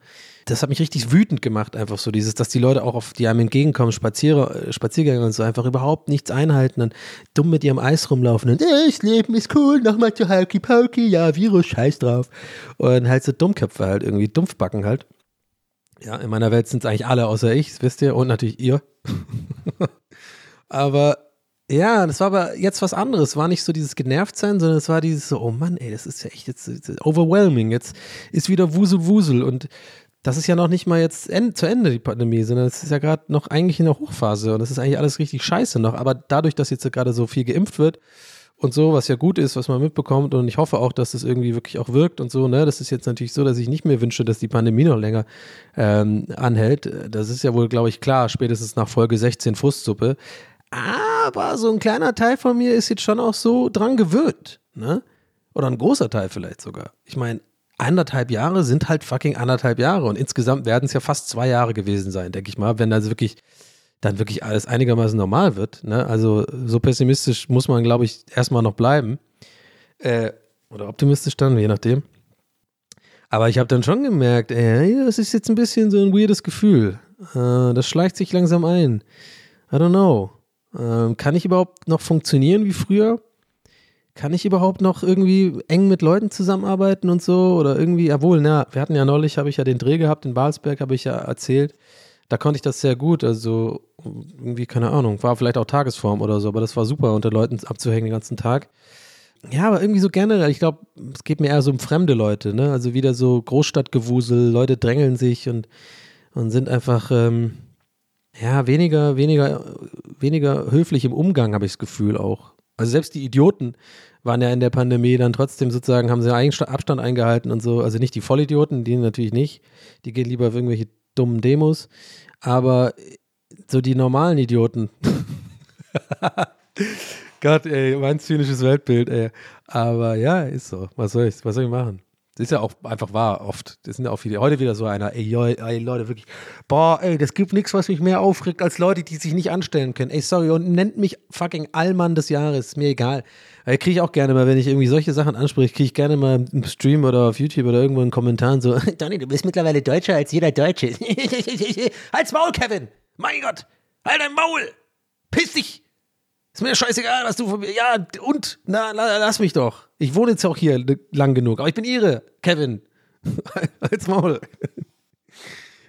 Das hat mich richtig wütend gemacht, einfach so dieses, dass die Leute auch auf die einem entgegenkommen, Spazier äh, Spaziergänger und so, einfach überhaupt nichts einhalten und dumm mit ihrem Eis rumlaufen und äh, das Leben ist cool, nochmal zu Hokey Pokey, ja, Virus, scheiß drauf. Und halt so Dummköpfe halt, irgendwie Dumpfbacken halt. Ja, in meiner Welt sind es eigentlich alle außer ich, wisst ihr, und natürlich ihr. Aber Ja, das war aber jetzt was anderes. War nicht so dieses Genervtsein, sondern es war dieses so, oh Mann, ey, das ist ja echt jetzt, overwhelming. Jetzt ist wieder Wusel Wusel und das ist ja noch nicht mal jetzt end, zu Ende, die Pandemie, sondern es ist ja gerade noch eigentlich in der Hochphase und das ist eigentlich alles richtig scheiße noch. Aber dadurch, dass jetzt gerade so viel geimpft wird und so, was ja gut ist, was man mitbekommt und ich hoffe auch, dass das irgendwie wirklich auch wirkt und so, ne, das ist jetzt natürlich so, dass ich nicht mehr wünsche, dass die Pandemie noch länger ähm, anhält. Das ist ja wohl, glaube ich, klar, spätestens nach Folge 16 Frustsuppe. Aber so ein kleiner Teil von mir ist jetzt schon auch so dran gewöhnt, ne? Oder ein großer Teil vielleicht sogar. Ich meine, anderthalb Jahre sind halt fucking anderthalb Jahre und insgesamt werden es ja fast zwei Jahre gewesen sein, denke ich mal, wenn das wirklich dann wirklich alles einigermaßen normal wird. Ne? Also so pessimistisch muss man, glaube ich, erstmal noch bleiben. Äh, oder optimistisch dann, je nachdem. Aber ich habe dann schon gemerkt, ey, das ist jetzt ein bisschen so ein weirdes Gefühl. Äh, das schleicht sich langsam ein. I don't know. Äh, kann ich überhaupt noch funktionieren wie früher? kann ich überhaupt noch irgendwie eng mit Leuten zusammenarbeiten und so? Oder irgendwie, jawohl, na, wir hatten ja neulich, habe ich ja den Dreh gehabt in Balsberg, habe ich ja erzählt. Da konnte ich das sehr gut, also irgendwie, keine Ahnung, war vielleicht auch Tagesform oder so, aber das war super, unter Leuten abzuhängen den ganzen Tag. Ja, aber irgendwie so generell, ich glaube, es geht mir eher so um fremde Leute, ne? Also wieder so Großstadtgewusel, Leute drängeln sich und, und sind einfach, ähm, ja, weniger, weniger, weniger höflich im Umgang, habe ich das Gefühl auch. Also selbst die Idioten waren ja in der Pandemie dann trotzdem sozusagen, haben sie Abstand eingehalten und so. Also nicht die Vollidioten, die natürlich nicht. Die gehen lieber auf irgendwelche dummen Demos. Aber so die normalen Idioten. Gott, ey, mein zynisches Weltbild, ey. Aber ja, ist so. Was soll ich, was soll ich machen? Ist ja auch einfach wahr, oft. Das sind ja auch viele. Heute wieder so einer, ey, ey Leute, wirklich, boah, ey, das gibt nichts, was mich mehr aufregt, als Leute, die sich nicht anstellen können. Ey, sorry, und nennt mich fucking Allmann des Jahres, ist mir egal. Kriege ich auch gerne mal, wenn ich irgendwie solche Sachen anspreche, kriege ich gerne mal im Stream oder auf YouTube oder irgendwo einen Kommentar so, Donny, du bist mittlerweile Deutscher als jeder Deutsche. Halt's Maul, Kevin! Mein Gott! Halt dein Maul! Piss dich! Ist mir scheißegal, was du von mir. Ja, und? Na, na, lass mich doch. Ich wohne jetzt auch hier lang genug. Aber ich bin ihre, Kevin. Als Maul.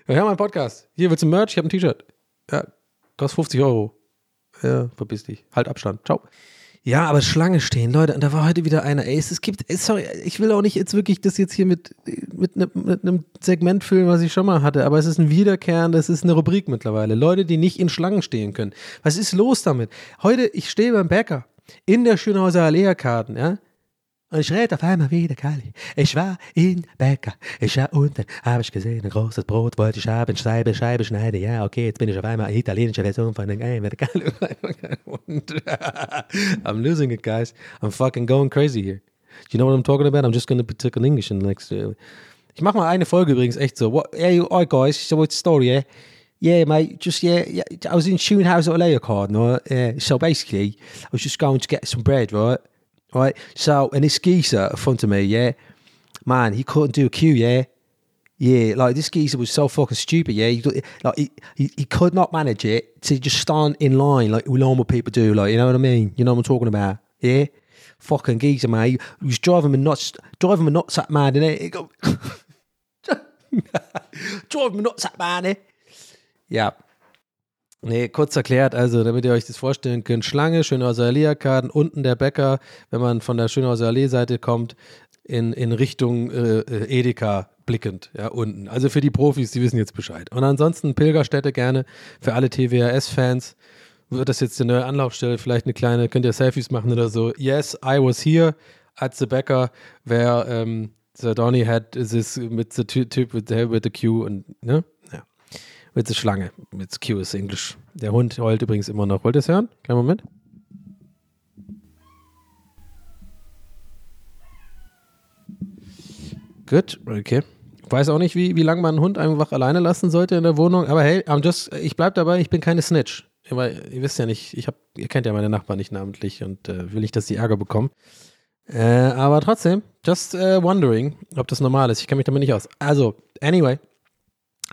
Wir haben einen Podcast. Hier willst du Merch? Ich habe ein T-Shirt. Ja, kostet 50 Euro. Ja, verpiss dich. Halt Abstand. Ciao. Ja, aber Schlange stehen, Leute. Und da war heute wieder einer. Ey, es, gibt, sorry, ich will auch nicht jetzt wirklich das jetzt hier mit, mit, ne, mit einem Segment füllen, was ich schon mal hatte. Aber es ist ein Wiederkehren, das ist eine Rubrik mittlerweile. Leute, die nicht in Schlangen stehen können. Was ist los damit? Heute, ich stehe beim Bäcker in der Schönhauser Allee-Karten, ja. Und ich rede auf einmal wieder Kali. Ich war in Bäcker. Ich war unten, habe ich gesehen, ein großes Brot wollte ich haben, Scheibe, Scheibe schneiden. Ja, okay, jetzt bin ich auf einmal eine italienische Version von den Amerikanern. I'm losing it, guys. I'm fucking going crazy here. Do you know what I'm talking about? I'm just gonna talk in English in the next. Uh, ich mache mal eine Folge übrigens echt so. What, hey, alright guys, so what's the story, yeah? Yeah, mate, just, yeah, yeah I was in Shoonhouse at Alea card, right? So basically, I was just going to get some bread, right? Right? So, and this geezer in front of me, yeah, man, he couldn't do a queue, yeah. Yeah, like this geezer was so fucking stupid. Yeah, he, like he, he, he could not manage it to just stand in line like normal people do. Like you know what I mean? You know what I'm talking about? Yeah, fucking geezer, man. He, he was driving me nuts, driving me nuts, that man. And it go, driving me nuts, that man. Eh? Yeah. Nee, kurz erklärt, also damit ihr euch das vorstellen könnt, Schlange, Schönhauser Allee-Arkaden, unten der Bäcker, wenn man von der Schönhauser Allee-Seite kommt, in, in Richtung äh, äh Edeka blickend, ja, unten. Also für die Profis, die wissen jetzt Bescheid. Und ansonsten Pilgerstätte gerne für alle TWRS-Fans. Wird das jetzt eine neue Anlaufstelle, vielleicht eine kleine, könnt ihr Selfies machen oder so. Yes, I was here at the Bäcker, where um, the Donny had this mit the typ with the, with the queue und, ne? Mit der Schlange. Mit Q ist Englisch. Der Hund heult übrigens immer noch. Wollt ihr es hören? Kleinen Moment. Gut, okay. Ich weiß auch nicht, wie, wie lange man einen Hund einfach alleine lassen sollte in der Wohnung, aber hey, I'm just, ich bleib dabei, ich bin keine Snitch. Weil ihr wisst ja nicht, ich hab, ihr kennt ja meine Nachbarn nicht namentlich und äh, will nicht, dass sie Ärger bekommen. Äh, aber trotzdem, just uh, wondering, ob das normal ist. Ich kenne mich damit nicht aus. Also, anyway,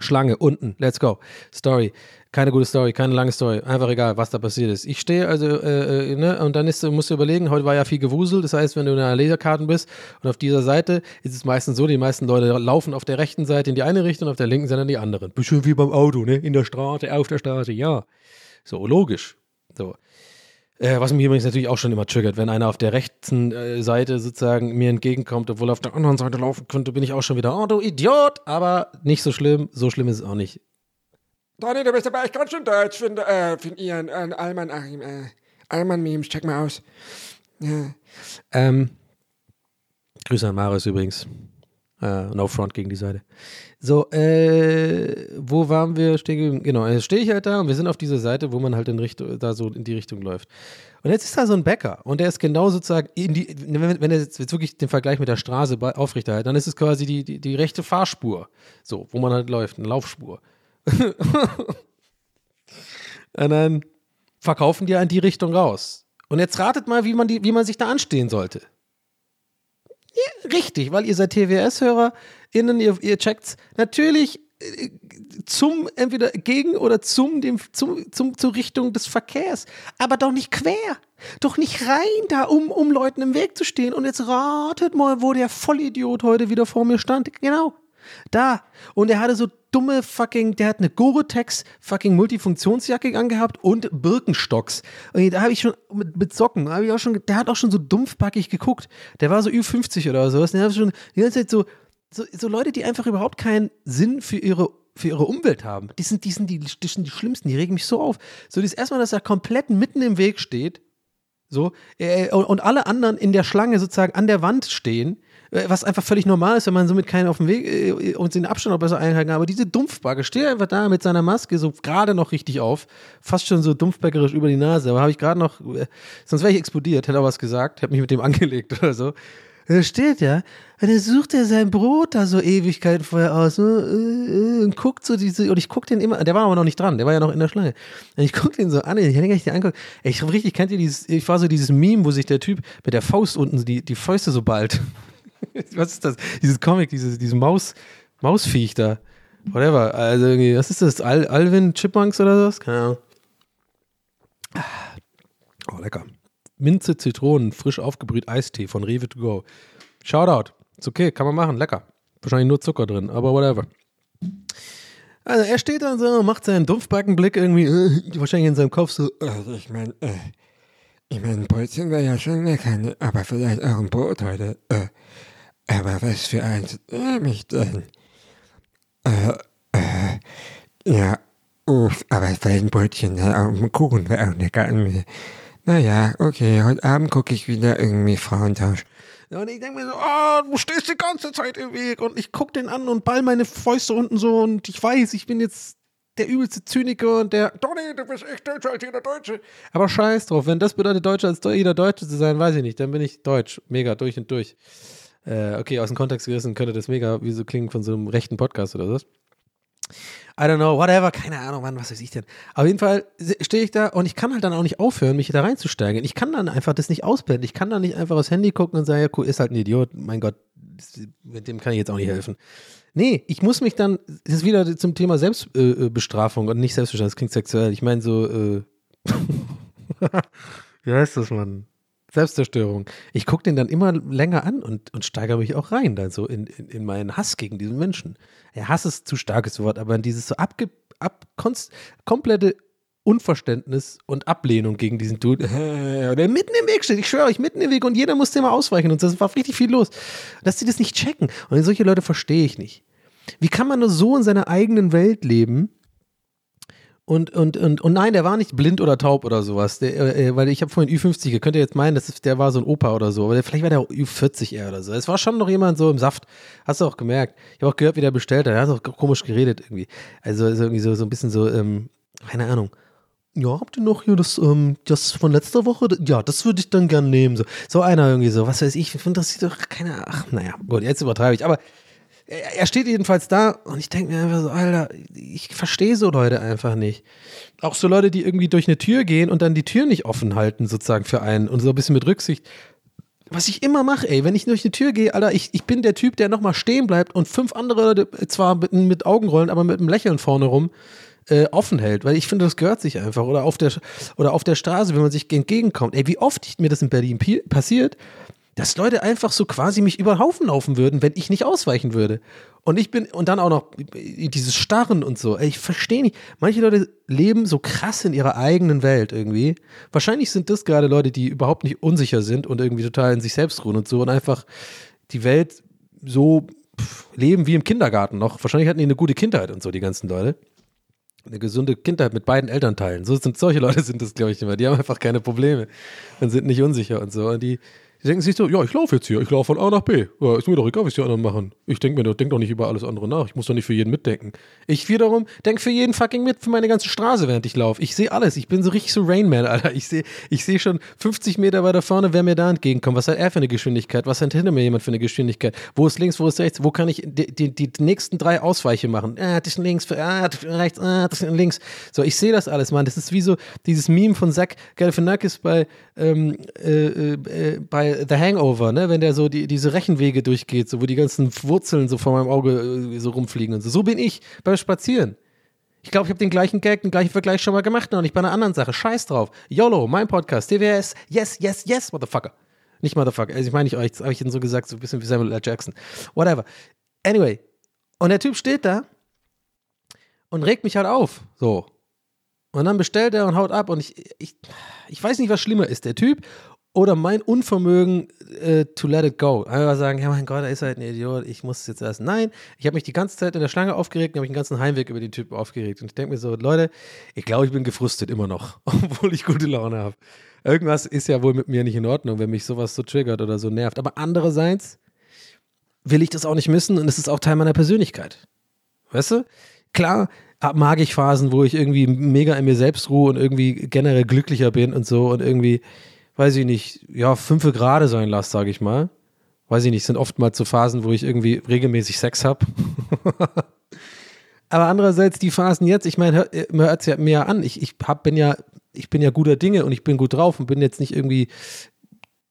Schlange unten, let's go. Story. Keine gute Story, keine lange Story. Einfach egal, was da passiert ist. Ich stehe also, äh, äh, ne, und dann ist, musst du überlegen, heute war ja viel Gewusel. Das heißt, wenn du in einer Laserkarten bist und auf dieser Seite ist es meistens so, die meisten Leute laufen auf der rechten Seite in die eine Richtung, auf der linken Seite in die andere. Bisschen wie beim Auto, ne? In der Straße, auf der Straße, ja. So, logisch. So. Äh, was mich übrigens natürlich auch schon immer triggert, wenn einer auf der rechten äh, Seite sozusagen mir entgegenkommt, obwohl er auf der anderen Seite laufen könnte, bin ich auch schon wieder, oh du Idiot, aber nicht so schlimm, so schlimm ist es auch nicht. Donny, du bist aber echt ganz schön deutsch, finde äh, find Ian, äh, Alman, Achim, äh, Alman-Memes, check mal aus. Ja. Ähm, Grüße an Marius übrigens. Äh, no front gegen die Seite. So, äh, wo waren wir stehen? Genau, jetzt stehe ich halt da und wir sind auf dieser Seite, wo man halt in Richtung, da so in die Richtung läuft. Und jetzt ist da so ein Bäcker und der ist genau sozusagen die, wenn, wenn er jetzt wirklich den Vergleich mit der Straße aufrechterhält, dann ist es quasi die, die, die rechte Fahrspur, so, wo man halt läuft, eine Laufspur. und dann verkaufen die in die Richtung raus. Und jetzt ratet mal, wie man, die, wie man sich da anstehen sollte. Ja, richtig, weil ihr seid TWS-HörerInnen, ihr, ihr checkt's natürlich äh, zum, entweder gegen oder zum, dem, zum, zum, zur Richtung des Verkehrs. Aber doch nicht quer. Doch nicht rein da, um, um Leuten im Weg zu stehen. Und jetzt ratet mal, wo der Vollidiot heute wieder vor mir stand. Genau. Da. Und er hatte so dumme fucking, der hat eine Gore-Tex fucking Multifunktionsjacke angehabt und Birkenstocks. Und da habe ich schon mit, mit Socken, habe ich auch schon, der hat auch schon so dumpfbackig geguckt. Der war so Ü50 oder sowas. Der hat schon die ganze Zeit so, so, so Leute, die einfach überhaupt keinen Sinn für ihre für ihre Umwelt haben. Die sind, die sind die, die sind die schlimmsten, die regen mich so auf. So, das erstmal, dass er komplett mitten im Weg steht, so, äh, und und alle anderen in der Schlange sozusagen an der Wand stehen, äh, was einfach völlig normal ist, wenn man somit keinen auf dem Weg äh, und den Abstand auch besser einhalten kann. Aber diese Dumpfbacke steht einfach da mit seiner Maske so gerade noch richtig auf, fast schon so dumpfbäckerisch über die Nase. Aber habe ich gerade noch, äh, sonst wäre ich explodiert, hätte er was gesagt, hätte mich mit dem angelegt oder so. Da steht ja, und dann sucht er sein Brot da so Ewigkeiten vorher aus ne, und guckt so diese, und ich guck den immer, der war aber noch nicht dran, der war ja noch in der Schlange. Und ich guck den so an, ich hätte gar nicht den anguckt. Ich richtig, kennt ihr dieses, ich war so dieses Meme, wo sich der Typ mit der Faust unten, die, die Fäuste so bald. was ist das? Dieses Comic, dieses, dieses Maus, Mausviech da. Whatever. Also irgendwie, was ist das? Al Alvin Chipmunks oder sowas? Keine Ahnung. Oh, lecker. Minze, Zitronen, frisch aufgebrüht Eistee von Rewe to go. Shoutout. Ist okay, kann man machen, lecker. Wahrscheinlich nur Zucker drin, aber whatever. Also er steht dann so, macht seinen Dumpfbackenblick irgendwie, äh, wahrscheinlich in seinem Kopf so, äh, Also ich meine, äh, ich meine, Brötchen wäre ja schon lecker, ne? aber vielleicht auch ein Brot heute. Äh, aber was für eins nehme ich denn? Äh, äh, ja, uff, aber vielleicht ein Brötchen, ja, auch ein Kuchen wäre auch lecker an mir. Naja, okay, heute Abend gucke ich wieder irgendwie Frauentausch. Und ich denke mir so, oh, du stehst die ganze Zeit im Weg. Und ich gucke den an und ball meine Fäuste unten so. Und ich weiß, ich bin jetzt der übelste Zyniker und der, Donny, du bist echt deutscher als jeder Deutsche. Aber scheiß drauf, wenn das bedeutet, deutscher als jeder Deutsche zu sein, weiß ich nicht. Dann bin ich deutsch. Mega, durch und durch. Äh, okay, aus dem Kontext gerissen könnte das mega wie so klingen von so einem rechten Podcast oder was. I don't know, whatever, keine Ahnung, Mann, was weiß ich denn. Auf jeden Fall stehe ich da und ich kann halt dann auch nicht aufhören, mich da reinzusteigen. Ich kann dann einfach das nicht ausblenden. Ich kann dann nicht einfach aufs Handy gucken und sagen, ja, cool, ist halt ein Idiot. Mein Gott, mit dem kann ich jetzt auch nicht helfen. Nee, ich muss mich dann, das ist wieder zum Thema Selbstbestrafung und nicht Selbstbestrafung, das klingt sexuell. Ich meine so, äh, wie heißt das, Mann? Selbstzerstörung. Ich gucke den dann immer länger an und, und steigere mich auch rein, dann so in, in, in meinen Hass gegen diesen Menschen. Ja, Hass ist zu starkes Wort, aber in dieses so abge, ab, konst, komplette Unverständnis und Ablehnung gegen diesen Dude, äh, der mitten im Weg steht. Ich schwöre euch, mitten im Weg und jeder musste immer ausweichen und das war richtig viel los. Dass sie das nicht checken. Und solche Leute verstehe ich nicht. Wie kann man nur so in seiner eigenen Welt leben? Und, und, und, und nein, der war nicht blind oder taub oder sowas. Der, äh, weil ich habe vorhin Ü50, ihr könnt ihr jetzt meinen, das ist, der war so ein Opa oder so, aber der, vielleicht war der Ü40 eher oder so. Es war schon noch jemand so im Saft. Hast du auch gemerkt. Ich habe auch gehört, wie der bestellt hat. Er hat auch komisch geredet irgendwie. Also, also irgendwie so, so ein bisschen so, ähm, keine Ahnung. Ja, habt ihr noch hier das, ähm, das von letzter Woche? Ja, das würde ich dann gern nehmen. So, so einer irgendwie so, was weiß ich, ich finde das sieht doch keine, ach, naja, gut, jetzt übertreibe ich, aber er steht jedenfalls da und ich denke mir einfach so, Alter, ich verstehe so Leute einfach nicht. Auch so Leute, die irgendwie durch eine Tür gehen und dann die Tür nicht offen halten, sozusagen für einen und so ein bisschen mit Rücksicht. Was ich immer mache, ey, wenn ich durch eine Tür gehe, Alter, ich, ich bin der Typ, der nochmal stehen bleibt und fünf andere Leute zwar mit, mit Augenrollen, aber mit einem Lächeln vorne rum äh, offen hält, weil ich finde, das gehört sich einfach. Oder auf der, oder auf der Straße, wenn man sich entgegenkommt. Ey, wie oft mir das in Berlin passiert, dass Leute einfach so quasi mich über den Haufen laufen würden, wenn ich nicht ausweichen würde. Und ich bin, und dann auch noch dieses Starren und so. Ich verstehe nicht. Manche Leute leben so krass in ihrer eigenen Welt irgendwie. Wahrscheinlich sind das gerade Leute, die überhaupt nicht unsicher sind und irgendwie total in sich selbst ruhen und so und einfach die Welt so leben wie im Kindergarten noch. Wahrscheinlich hatten die eine gute Kindheit und so, die ganzen Leute. Eine gesunde Kindheit mit beiden Elternteilen. So sind solche Leute sind das, glaube ich, immer. Die haben einfach keine Probleme und sind nicht unsicher und so. Und die, die denken sich so, ja, ich laufe jetzt hier, ich laufe von A nach B. Ja, ist mir doch egal, was die anderen machen. Ich denke mir, doch- denk doch nicht über alles andere nach. Ich muss doch nicht für jeden mitdenken. Ich wiederum denke für jeden fucking mit für meine ganze Straße, während ich laufe. Ich sehe alles. Ich bin so richtig so Rainman, Alter. Ich sehe ich seh schon 50 Meter weiter vorne, wer mir da entgegenkommt. Was hat er für eine Geschwindigkeit? Was hat hinter mir jemand für eine Geschwindigkeit? Wo ist links, wo ist rechts? Wo kann ich die, die, die nächsten drei Ausweiche machen? Ah, das ist links, ah, das ist rechts, ah, das ist links. So, ich sehe das alles, Mann. Das ist wie so dieses Meme von Zach Galifianakis bei, ähm, äh, äh, bei The Hangover, ne? Wenn der so die, diese Rechenwege durchgeht, so wo die ganzen Wurzeln so vor meinem Auge äh, so rumfliegen und so. So bin ich beim Spazieren. Ich glaube, ich habe den gleichen Gag, den gleichen Vergleich schon mal gemacht, noch nicht bei einer anderen Sache. Scheiß drauf. YOLO, mein Podcast, TWS, yes, yes, yes, motherfucker. Nicht motherfucker, also ich meine nicht euch, das habe ich Ihnen so gesagt, so ein bisschen wie Samuel L. Jackson. Whatever. Anyway, und der Typ steht da und regt mich halt auf, so. Und dann bestellt er und haut ab und ich, ich, ich weiß nicht, was schlimmer ist, der Typ oder mein Unvermögen äh, to let it go. Einfach sagen, ja mein Gott, er ist halt ein Idiot, ich muss es jetzt essen. Nein, ich habe mich die ganze Zeit in der Schlange aufgeregt und habe mich den ganzen Heimweg über den Typen aufgeregt. Und ich denke mir so, Leute, ich glaube, ich bin gefrustet immer noch, obwohl ich gute Laune habe. Irgendwas ist ja wohl mit mir nicht in Ordnung, wenn mich sowas so triggert oder so nervt. Aber andererseits will ich das auch nicht missen und es ist auch Teil meiner Persönlichkeit. Weißt du? Klar mag ich Phasen, wo ich irgendwie mega in mir selbst ruhe und irgendwie generell glücklicher bin und so und irgendwie, weiß ich nicht, ja, fünfe gerade sein lasse, sage ich mal. Weiß ich nicht, sind oftmals so Phasen, wo ich irgendwie regelmäßig Sex habe. Aber andererseits die Phasen jetzt, ich meine, man hört es ja mir an, ich, ich hab, bin ja, ich bin ja guter Dinge und ich bin gut drauf und bin jetzt nicht irgendwie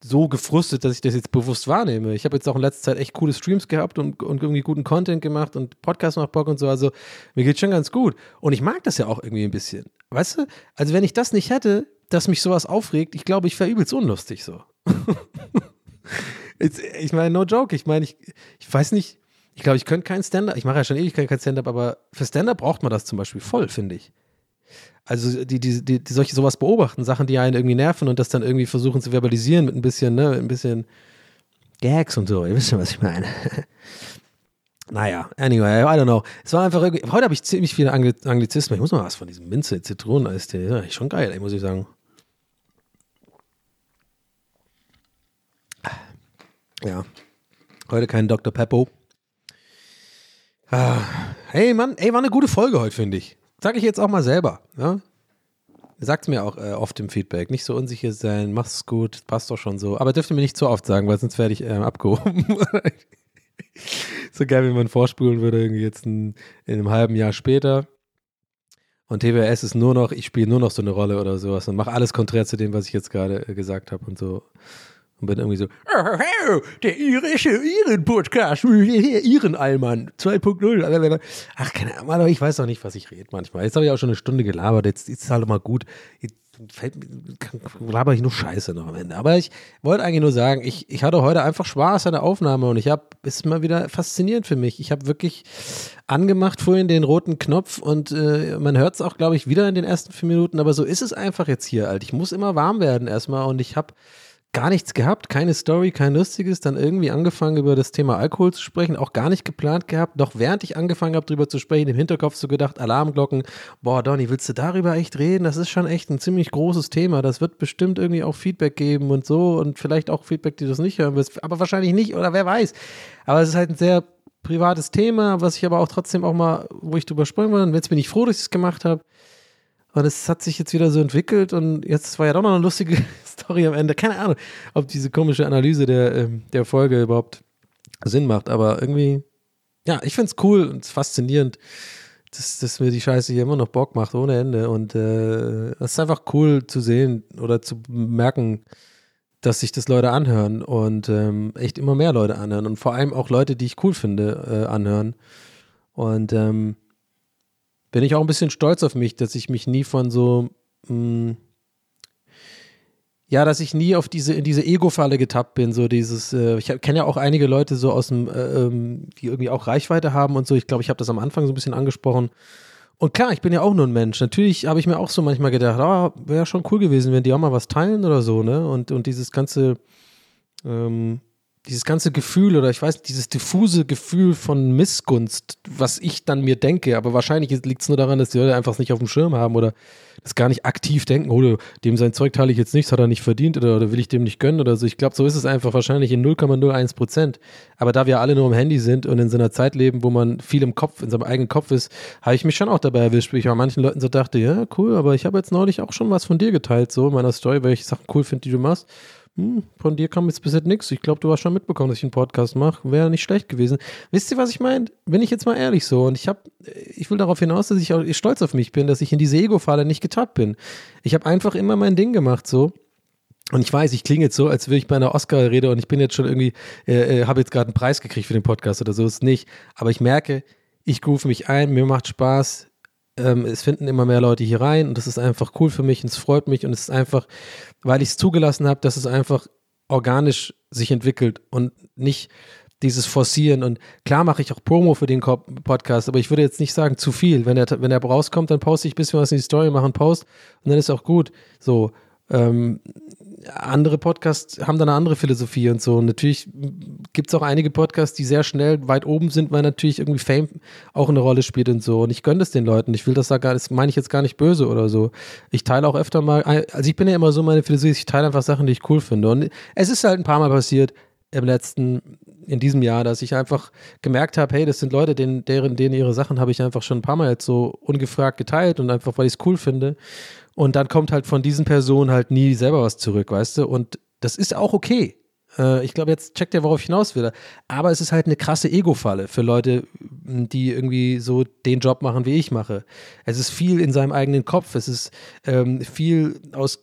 so gefrustet, dass ich das jetzt bewusst wahrnehme. Ich habe jetzt auch in letzter Zeit echt coole Streams gehabt und, und irgendwie guten Content gemacht und Podcast macht Bock und so. Also mir geht's schon ganz gut. Und ich mag das ja auch irgendwie ein bisschen. Weißt du? Also wenn ich das nicht hätte, dass mich sowas aufregt, ich glaube, ich wäre übelst unlustig so. Ich meine, no joke. Ich meine, ich, ich weiß nicht, ich glaube, ich könnte kein Stand-up. Ich mache ja schon ewig kein Stand-up, aber für Stand-up braucht man das zum Beispiel voll, finde ich. Also die, die, die, die solche sowas beobachten, Sachen, die einen irgendwie nerven und das dann irgendwie versuchen zu verbalisieren mit ein bisschen, ne, ein bisschen Gags und so. Ihr wisst schon, was ich meine. naja, anyway, I don't know. Es war einfach irgendwie, heute habe ich ziemlich viele Angli Anglizismen. Ich muss mal was von diesem Minze, Zitroneneistee. Ja, ist schon geil, ey, muss ich sagen. Ja, heute kein Dr. Peppo. Ah, hey Mann, ey, war eine gute Folge heute, finde ich. Sag ich jetzt auch mal selber. Ja? Sagt mir auch äh, oft im Feedback. Nicht so unsicher sein, mach's gut, passt doch schon so. Aber dürft ihr mir nicht zu oft sagen, weil sonst werde ich ähm, abgehoben. so geil, wenn man vorspulen würde, irgendwie jetzt ein, in einem halben Jahr später. Und TWS ist nur noch, ich spiele nur noch so eine Rolle oder sowas und mache alles konträr zu dem, was ich jetzt gerade äh, gesagt habe und so. Und bin irgendwie so, "Oh, der irische Iren-Podcast, Iren-Allmann 2.0. Ach, keine Ahnung, ich weiß doch nicht, was ich rede manchmal. Jetzt habe ich auch schon eine Stunde gelabert, jetzt ist es halt mal gut. Jetzt laber ich nur Scheiße noch am Ende. Aber ich wollte eigentlich nur sagen, ich, ich hatte heute einfach Spaß an der Aufnahme und ich habe, ist mal wieder faszinierend für mich. Ich habe wirklich angemacht vorhin den roten Knopf und äh, man hört es auch, glaube ich, wieder in den ersten vier Minuten, aber so ist es einfach jetzt hier, halt. Ich muss immer warm werden erstmal und ich habe gar nichts gehabt, keine Story, kein Lustiges, dann irgendwie angefangen über das Thema Alkohol zu sprechen, auch gar nicht geplant gehabt, doch während ich angefangen habe drüber zu sprechen, im Hinterkopf so gedacht, Alarmglocken, boah Donny, willst du darüber echt reden? Das ist schon echt ein ziemlich großes Thema, das wird bestimmt irgendwie auch Feedback geben und so und vielleicht auch Feedback, die du das nicht hören willst, aber wahrscheinlich nicht oder wer weiß. Aber es ist halt ein sehr privates Thema, was ich aber auch trotzdem auch mal, wo ich drüber sprechen will und jetzt bin ich froh, dass ich es gemacht habe. Und es hat sich jetzt wieder so entwickelt und jetzt war ja doch noch eine lustige Story am Ende. Keine Ahnung, ob diese komische Analyse der, ähm, der Folge überhaupt Sinn macht, aber irgendwie, ja, ich finde es cool und faszinierend, dass, dass mir die Scheiße hier immer noch Bock macht, ohne Ende. Und äh, es ist einfach cool zu sehen oder zu merken, dass sich das Leute anhören und ähm, echt immer mehr Leute anhören und vor allem auch Leute, die ich cool finde, äh, anhören. Und ähm, bin ich auch ein bisschen stolz auf mich, dass ich mich nie von so, mh, ja, dass ich nie auf diese, in diese Ego-Falle getappt bin, so dieses, äh, ich kenne ja auch einige Leute so aus dem, äh, ähm, die irgendwie auch Reichweite haben und so. Ich glaube, ich habe das am Anfang so ein bisschen angesprochen. Und klar, ich bin ja auch nur ein Mensch. Natürlich habe ich mir auch so manchmal gedacht, ah, wäre schon cool gewesen, wenn die auch mal was teilen oder so, ne? Und, und dieses ganze, ähm, dieses ganze Gefühl oder ich weiß, dieses diffuse Gefühl von Missgunst, was ich dann mir denke, aber wahrscheinlich liegt es nur daran, dass die Leute einfach nicht auf dem Schirm haben oder das gar nicht aktiv denken, oh, dem sein Zeug teile ich jetzt nichts, hat er nicht verdient oder, oder will ich dem nicht gönnen oder so. Ich glaube, so ist es einfach wahrscheinlich in 0,01 Prozent. Aber da wir alle nur am Handy sind und in so einer Zeit leben, wo man viel im Kopf, in seinem eigenen Kopf ist, habe ich mich schon auch dabei erwischt, wie ich bei manchen Leuten so dachte, ja, cool, aber ich habe jetzt neulich auch schon was von dir geteilt, so in meiner Story, weil ich Sachen cool finde, die du machst hm, von dir kam jetzt bis jetzt nichts. Ich glaube, du hast schon mitbekommen, dass ich einen Podcast mache. Wäre nicht schlecht gewesen. Wisst ihr, was ich meine? Bin ich jetzt mal ehrlich so. Und ich habe, ich will darauf hinaus, dass ich auch stolz auf mich bin, dass ich in diese Ego-Falle nicht getappt bin. Ich habe einfach immer mein Ding gemacht so. Und ich weiß, ich klinge jetzt so, als würde ich bei einer Oscar-Rede und ich bin jetzt schon irgendwie, äh, äh, habe jetzt gerade einen Preis gekriegt für den Podcast oder so, ist nicht. Aber ich merke, ich rufe mich ein, mir macht Spaß, ähm, es finden immer mehr Leute hier rein und das ist einfach cool für mich und es freut mich und es ist einfach, weil ich es zugelassen habe, dass es einfach organisch sich entwickelt und nicht dieses Forcieren und klar mache ich auch Promo für den Podcast, aber ich würde jetzt nicht sagen zu viel. Wenn er, wenn er rauskommt, dann poste ich ein bisschen was in die Story, mache einen Post und dann ist auch gut. So, ähm, andere Podcasts haben da eine andere Philosophie und so. Und natürlich gibt es auch einige Podcasts, die sehr schnell weit oben sind, weil natürlich irgendwie Fame auch eine Rolle spielt und so. Und ich gönne das den Leuten. Ich will das da gar das meine ich jetzt gar nicht böse oder so. Ich teile auch öfter mal, also ich bin ja immer so meine Philosophie, ich teile einfach Sachen, die ich cool finde. Und es ist halt ein paar Mal passiert im letzten, in diesem Jahr, dass ich einfach gemerkt habe, hey, das sind Leute, denen, deren, denen ihre Sachen habe ich einfach schon ein paar Mal jetzt so ungefragt geteilt und einfach, weil ich es cool finde. Und dann kommt halt von diesen Personen halt nie selber was zurück, weißt du? Und das ist auch okay. Äh, ich glaube, jetzt checkt ihr, worauf ich hinaus will. Aber es ist halt eine krasse Ego-Falle für Leute, die irgendwie so den Job machen, wie ich mache. Es ist viel in seinem eigenen Kopf. Es ist ähm, viel aus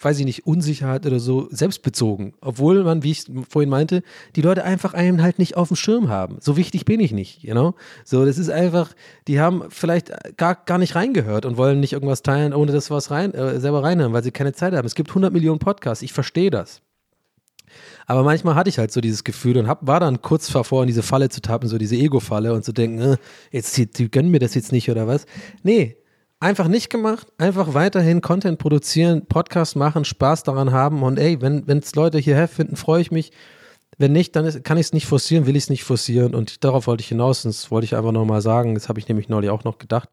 weiß ich nicht, Unsicherheit oder so selbstbezogen. Obwohl man, wie ich vorhin meinte, die Leute einfach einen halt nicht auf dem Schirm haben. So wichtig bin ich nicht, you know? So, das ist einfach, die haben vielleicht gar, gar nicht reingehört und wollen nicht irgendwas teilen, ohne dass was rein, äh, selber reinhören, weil sie keine Zeit haben. Es gibt 100 Millionen Podcasts, ich verstehe das. Aber manchmal hatte ich halt so dieses Gefühl und hab, war dann kurz davor, in diese Falle zu tappen, so diese Ego-Falle und zu denken, äh, jetzt, die, die gönnen mir das jetzt nicht oder was. Nee, einfach nicht gemacht, einfach weiterhin Content produzieren, Podcast machen, Spaß daran haben und ey, wenn es Leute hierher finden, freue ich mich. Wenn nicht, dann ist, kann ich es nicht forcieren, will ich es nicht forcieren und darauf wollte ich hinaus das wollte ich einfach nochmal sagen, das habe ich nämlich neulich auch noch gedacht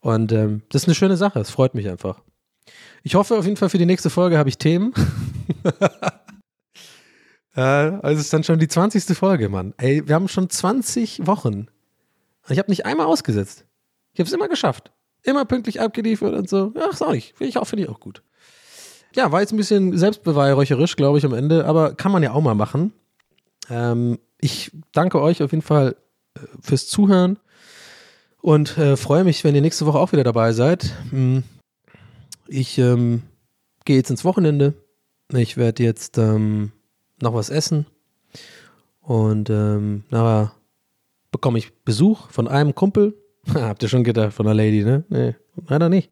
und ähm, das ist eine schöne Sache, es freut mich einfach. Ich hoffe auf jeden Fall für die nächste Folge habe ich Themen. äh, also es ist dann schon die 20. Folge, Mann. Ey, wir haben schon 20 Wochen. Ich habe nicht einmal ausgesetzt. Ich habe es immer geschafft immer pünktlich abgeliefert und so. Ach, sag ich. Finde ich auch, finde ich auch gut. Ja, war jetzt ein bisschen selbstbeweihräucherisch, glaube ich, am Ende, aber kann man ja auch mal machen. Ähm, ich danke euch auf jeden Fall äh, fürs Zuhören und äh, freue mich, wenn ihr nächste Woche auch wieder dabei seid. Hm. Ich ähm, gehe jetzt ins Wochenende. Ich werde jetzt ähm, noch was essen und ähm, nachher bekomme ich Besuch von einem Kumpel, Habt ihr schon gedacht von der Lady, ne? Nee, leider nicht.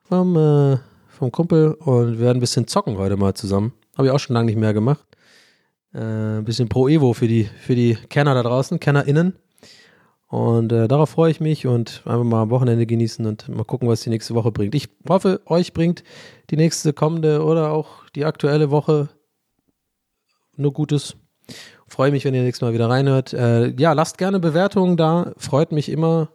Vom, äh, vom Kumpel und wir werden ein bisschen zocken heute mal zusammen. Habe ich auch schon lange nicht mehr gemacht. Äh, ein bisschen Pro Evo für die, für die Kenner da draußen, KennerInnen. Und äh, darauf freue ich mich und einfach mal am Wochenende genießen und mal gucken, was die nächste Woche bringt. Ich hoffe, euch bringt die nächste kommende oder auch die aktuelle Woche nur Gutes. Freue mich, wenn ihr nächstes Mal wieder reinhört. Äh, ja, lasst gerne Bewertungen da. Freut mich immer,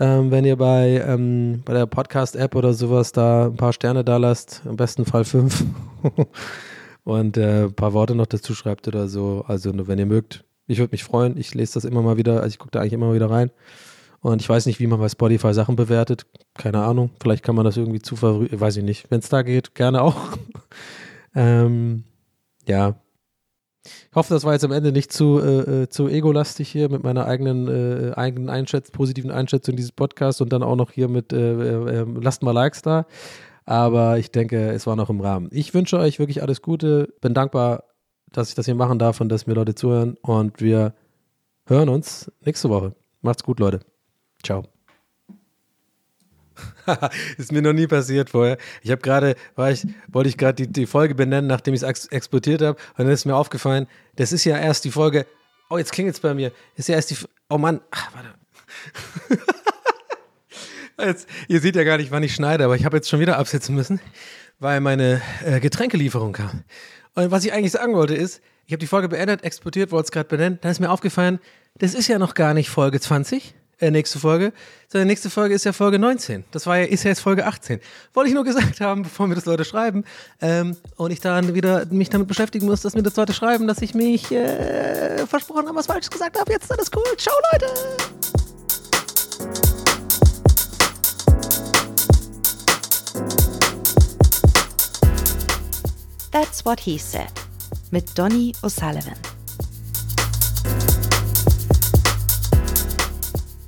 ähm, wenn ihr bei, ähm, bei der Podcast-App oder sowas da ein paar Sterne da lasst, im besten Fall fünf und äh, ein paar Worte noch dazu schreibt oder so. Also wenn ihr mögt, ich würde mich freuen. Ich lese das immer mal wieder, also ich gucke da eigentlich immer mal wieder rein. Und ich weiß nicht, wie man bei Spotify Sachen bewertet. Keine Ahnung. Vielleicht kann man das irgendwie zu weiß ich nicht. Wenn es da geht, gerne auch. ähm, ja, ich hoffe, das war jetzt am Ende nicht zu, äh, äh, zu egolastig hier mit meiner eigenen, äh, eigenen Einschätz positiven Einschätzung dieses Podcasts und dann auch noch hier mit äh, äh, ähm, lasst mal Likes da. Aber ich denke, es war noch im Rahmen. Ich wünsche euch wirklich alles Gute. Bin dankbar, dass ich das hier machen darf und dass mir Leute zuhören. Und wir hören uns nächste Woche. Macht's gut, Leute. Ciao. ist mir noch nie passiert vorher. Ich habe gerade, ich, wollte ich gerade die, die Folge benennen, nachdem ich es ex exportiert habe. Und dann ist mir aufgefallen, das ist ja erst die Folge. Oh, jetzt klingelt es bei mir. Ist ja erst die. Oh Mann. Ach, warte. Jetzt, ihr seht ja gar nicht, wann ich schneide, aber ich habe jetzt schon wieder absetzen müssen, weil meine äh, Getränkelieferung kam. Und was ich eigentlich sagen wollte ist, ich habe die Folge beendet, exportiert, wollte es gerade benennen. Dann ist mir aufgefallen, das ist ja noch gar nicht Folge 20, äh, nächste Folge, sondern nächste Folge ist ja Folge 19. Das war ja, ist ja jetzt Folge 18. Wollte ich nur gesagt haben, bevor mir das Leute schreiben ähm, und ich dann wieder mich damit beschäftigen muss, dass mir das Leute schreiben, dass ich mich äh, versprochen habe, was falsch gesagt habe. Jetzt ist alles cool. Ciao, Leute! That's What He Said mit Donny O'Sullivan.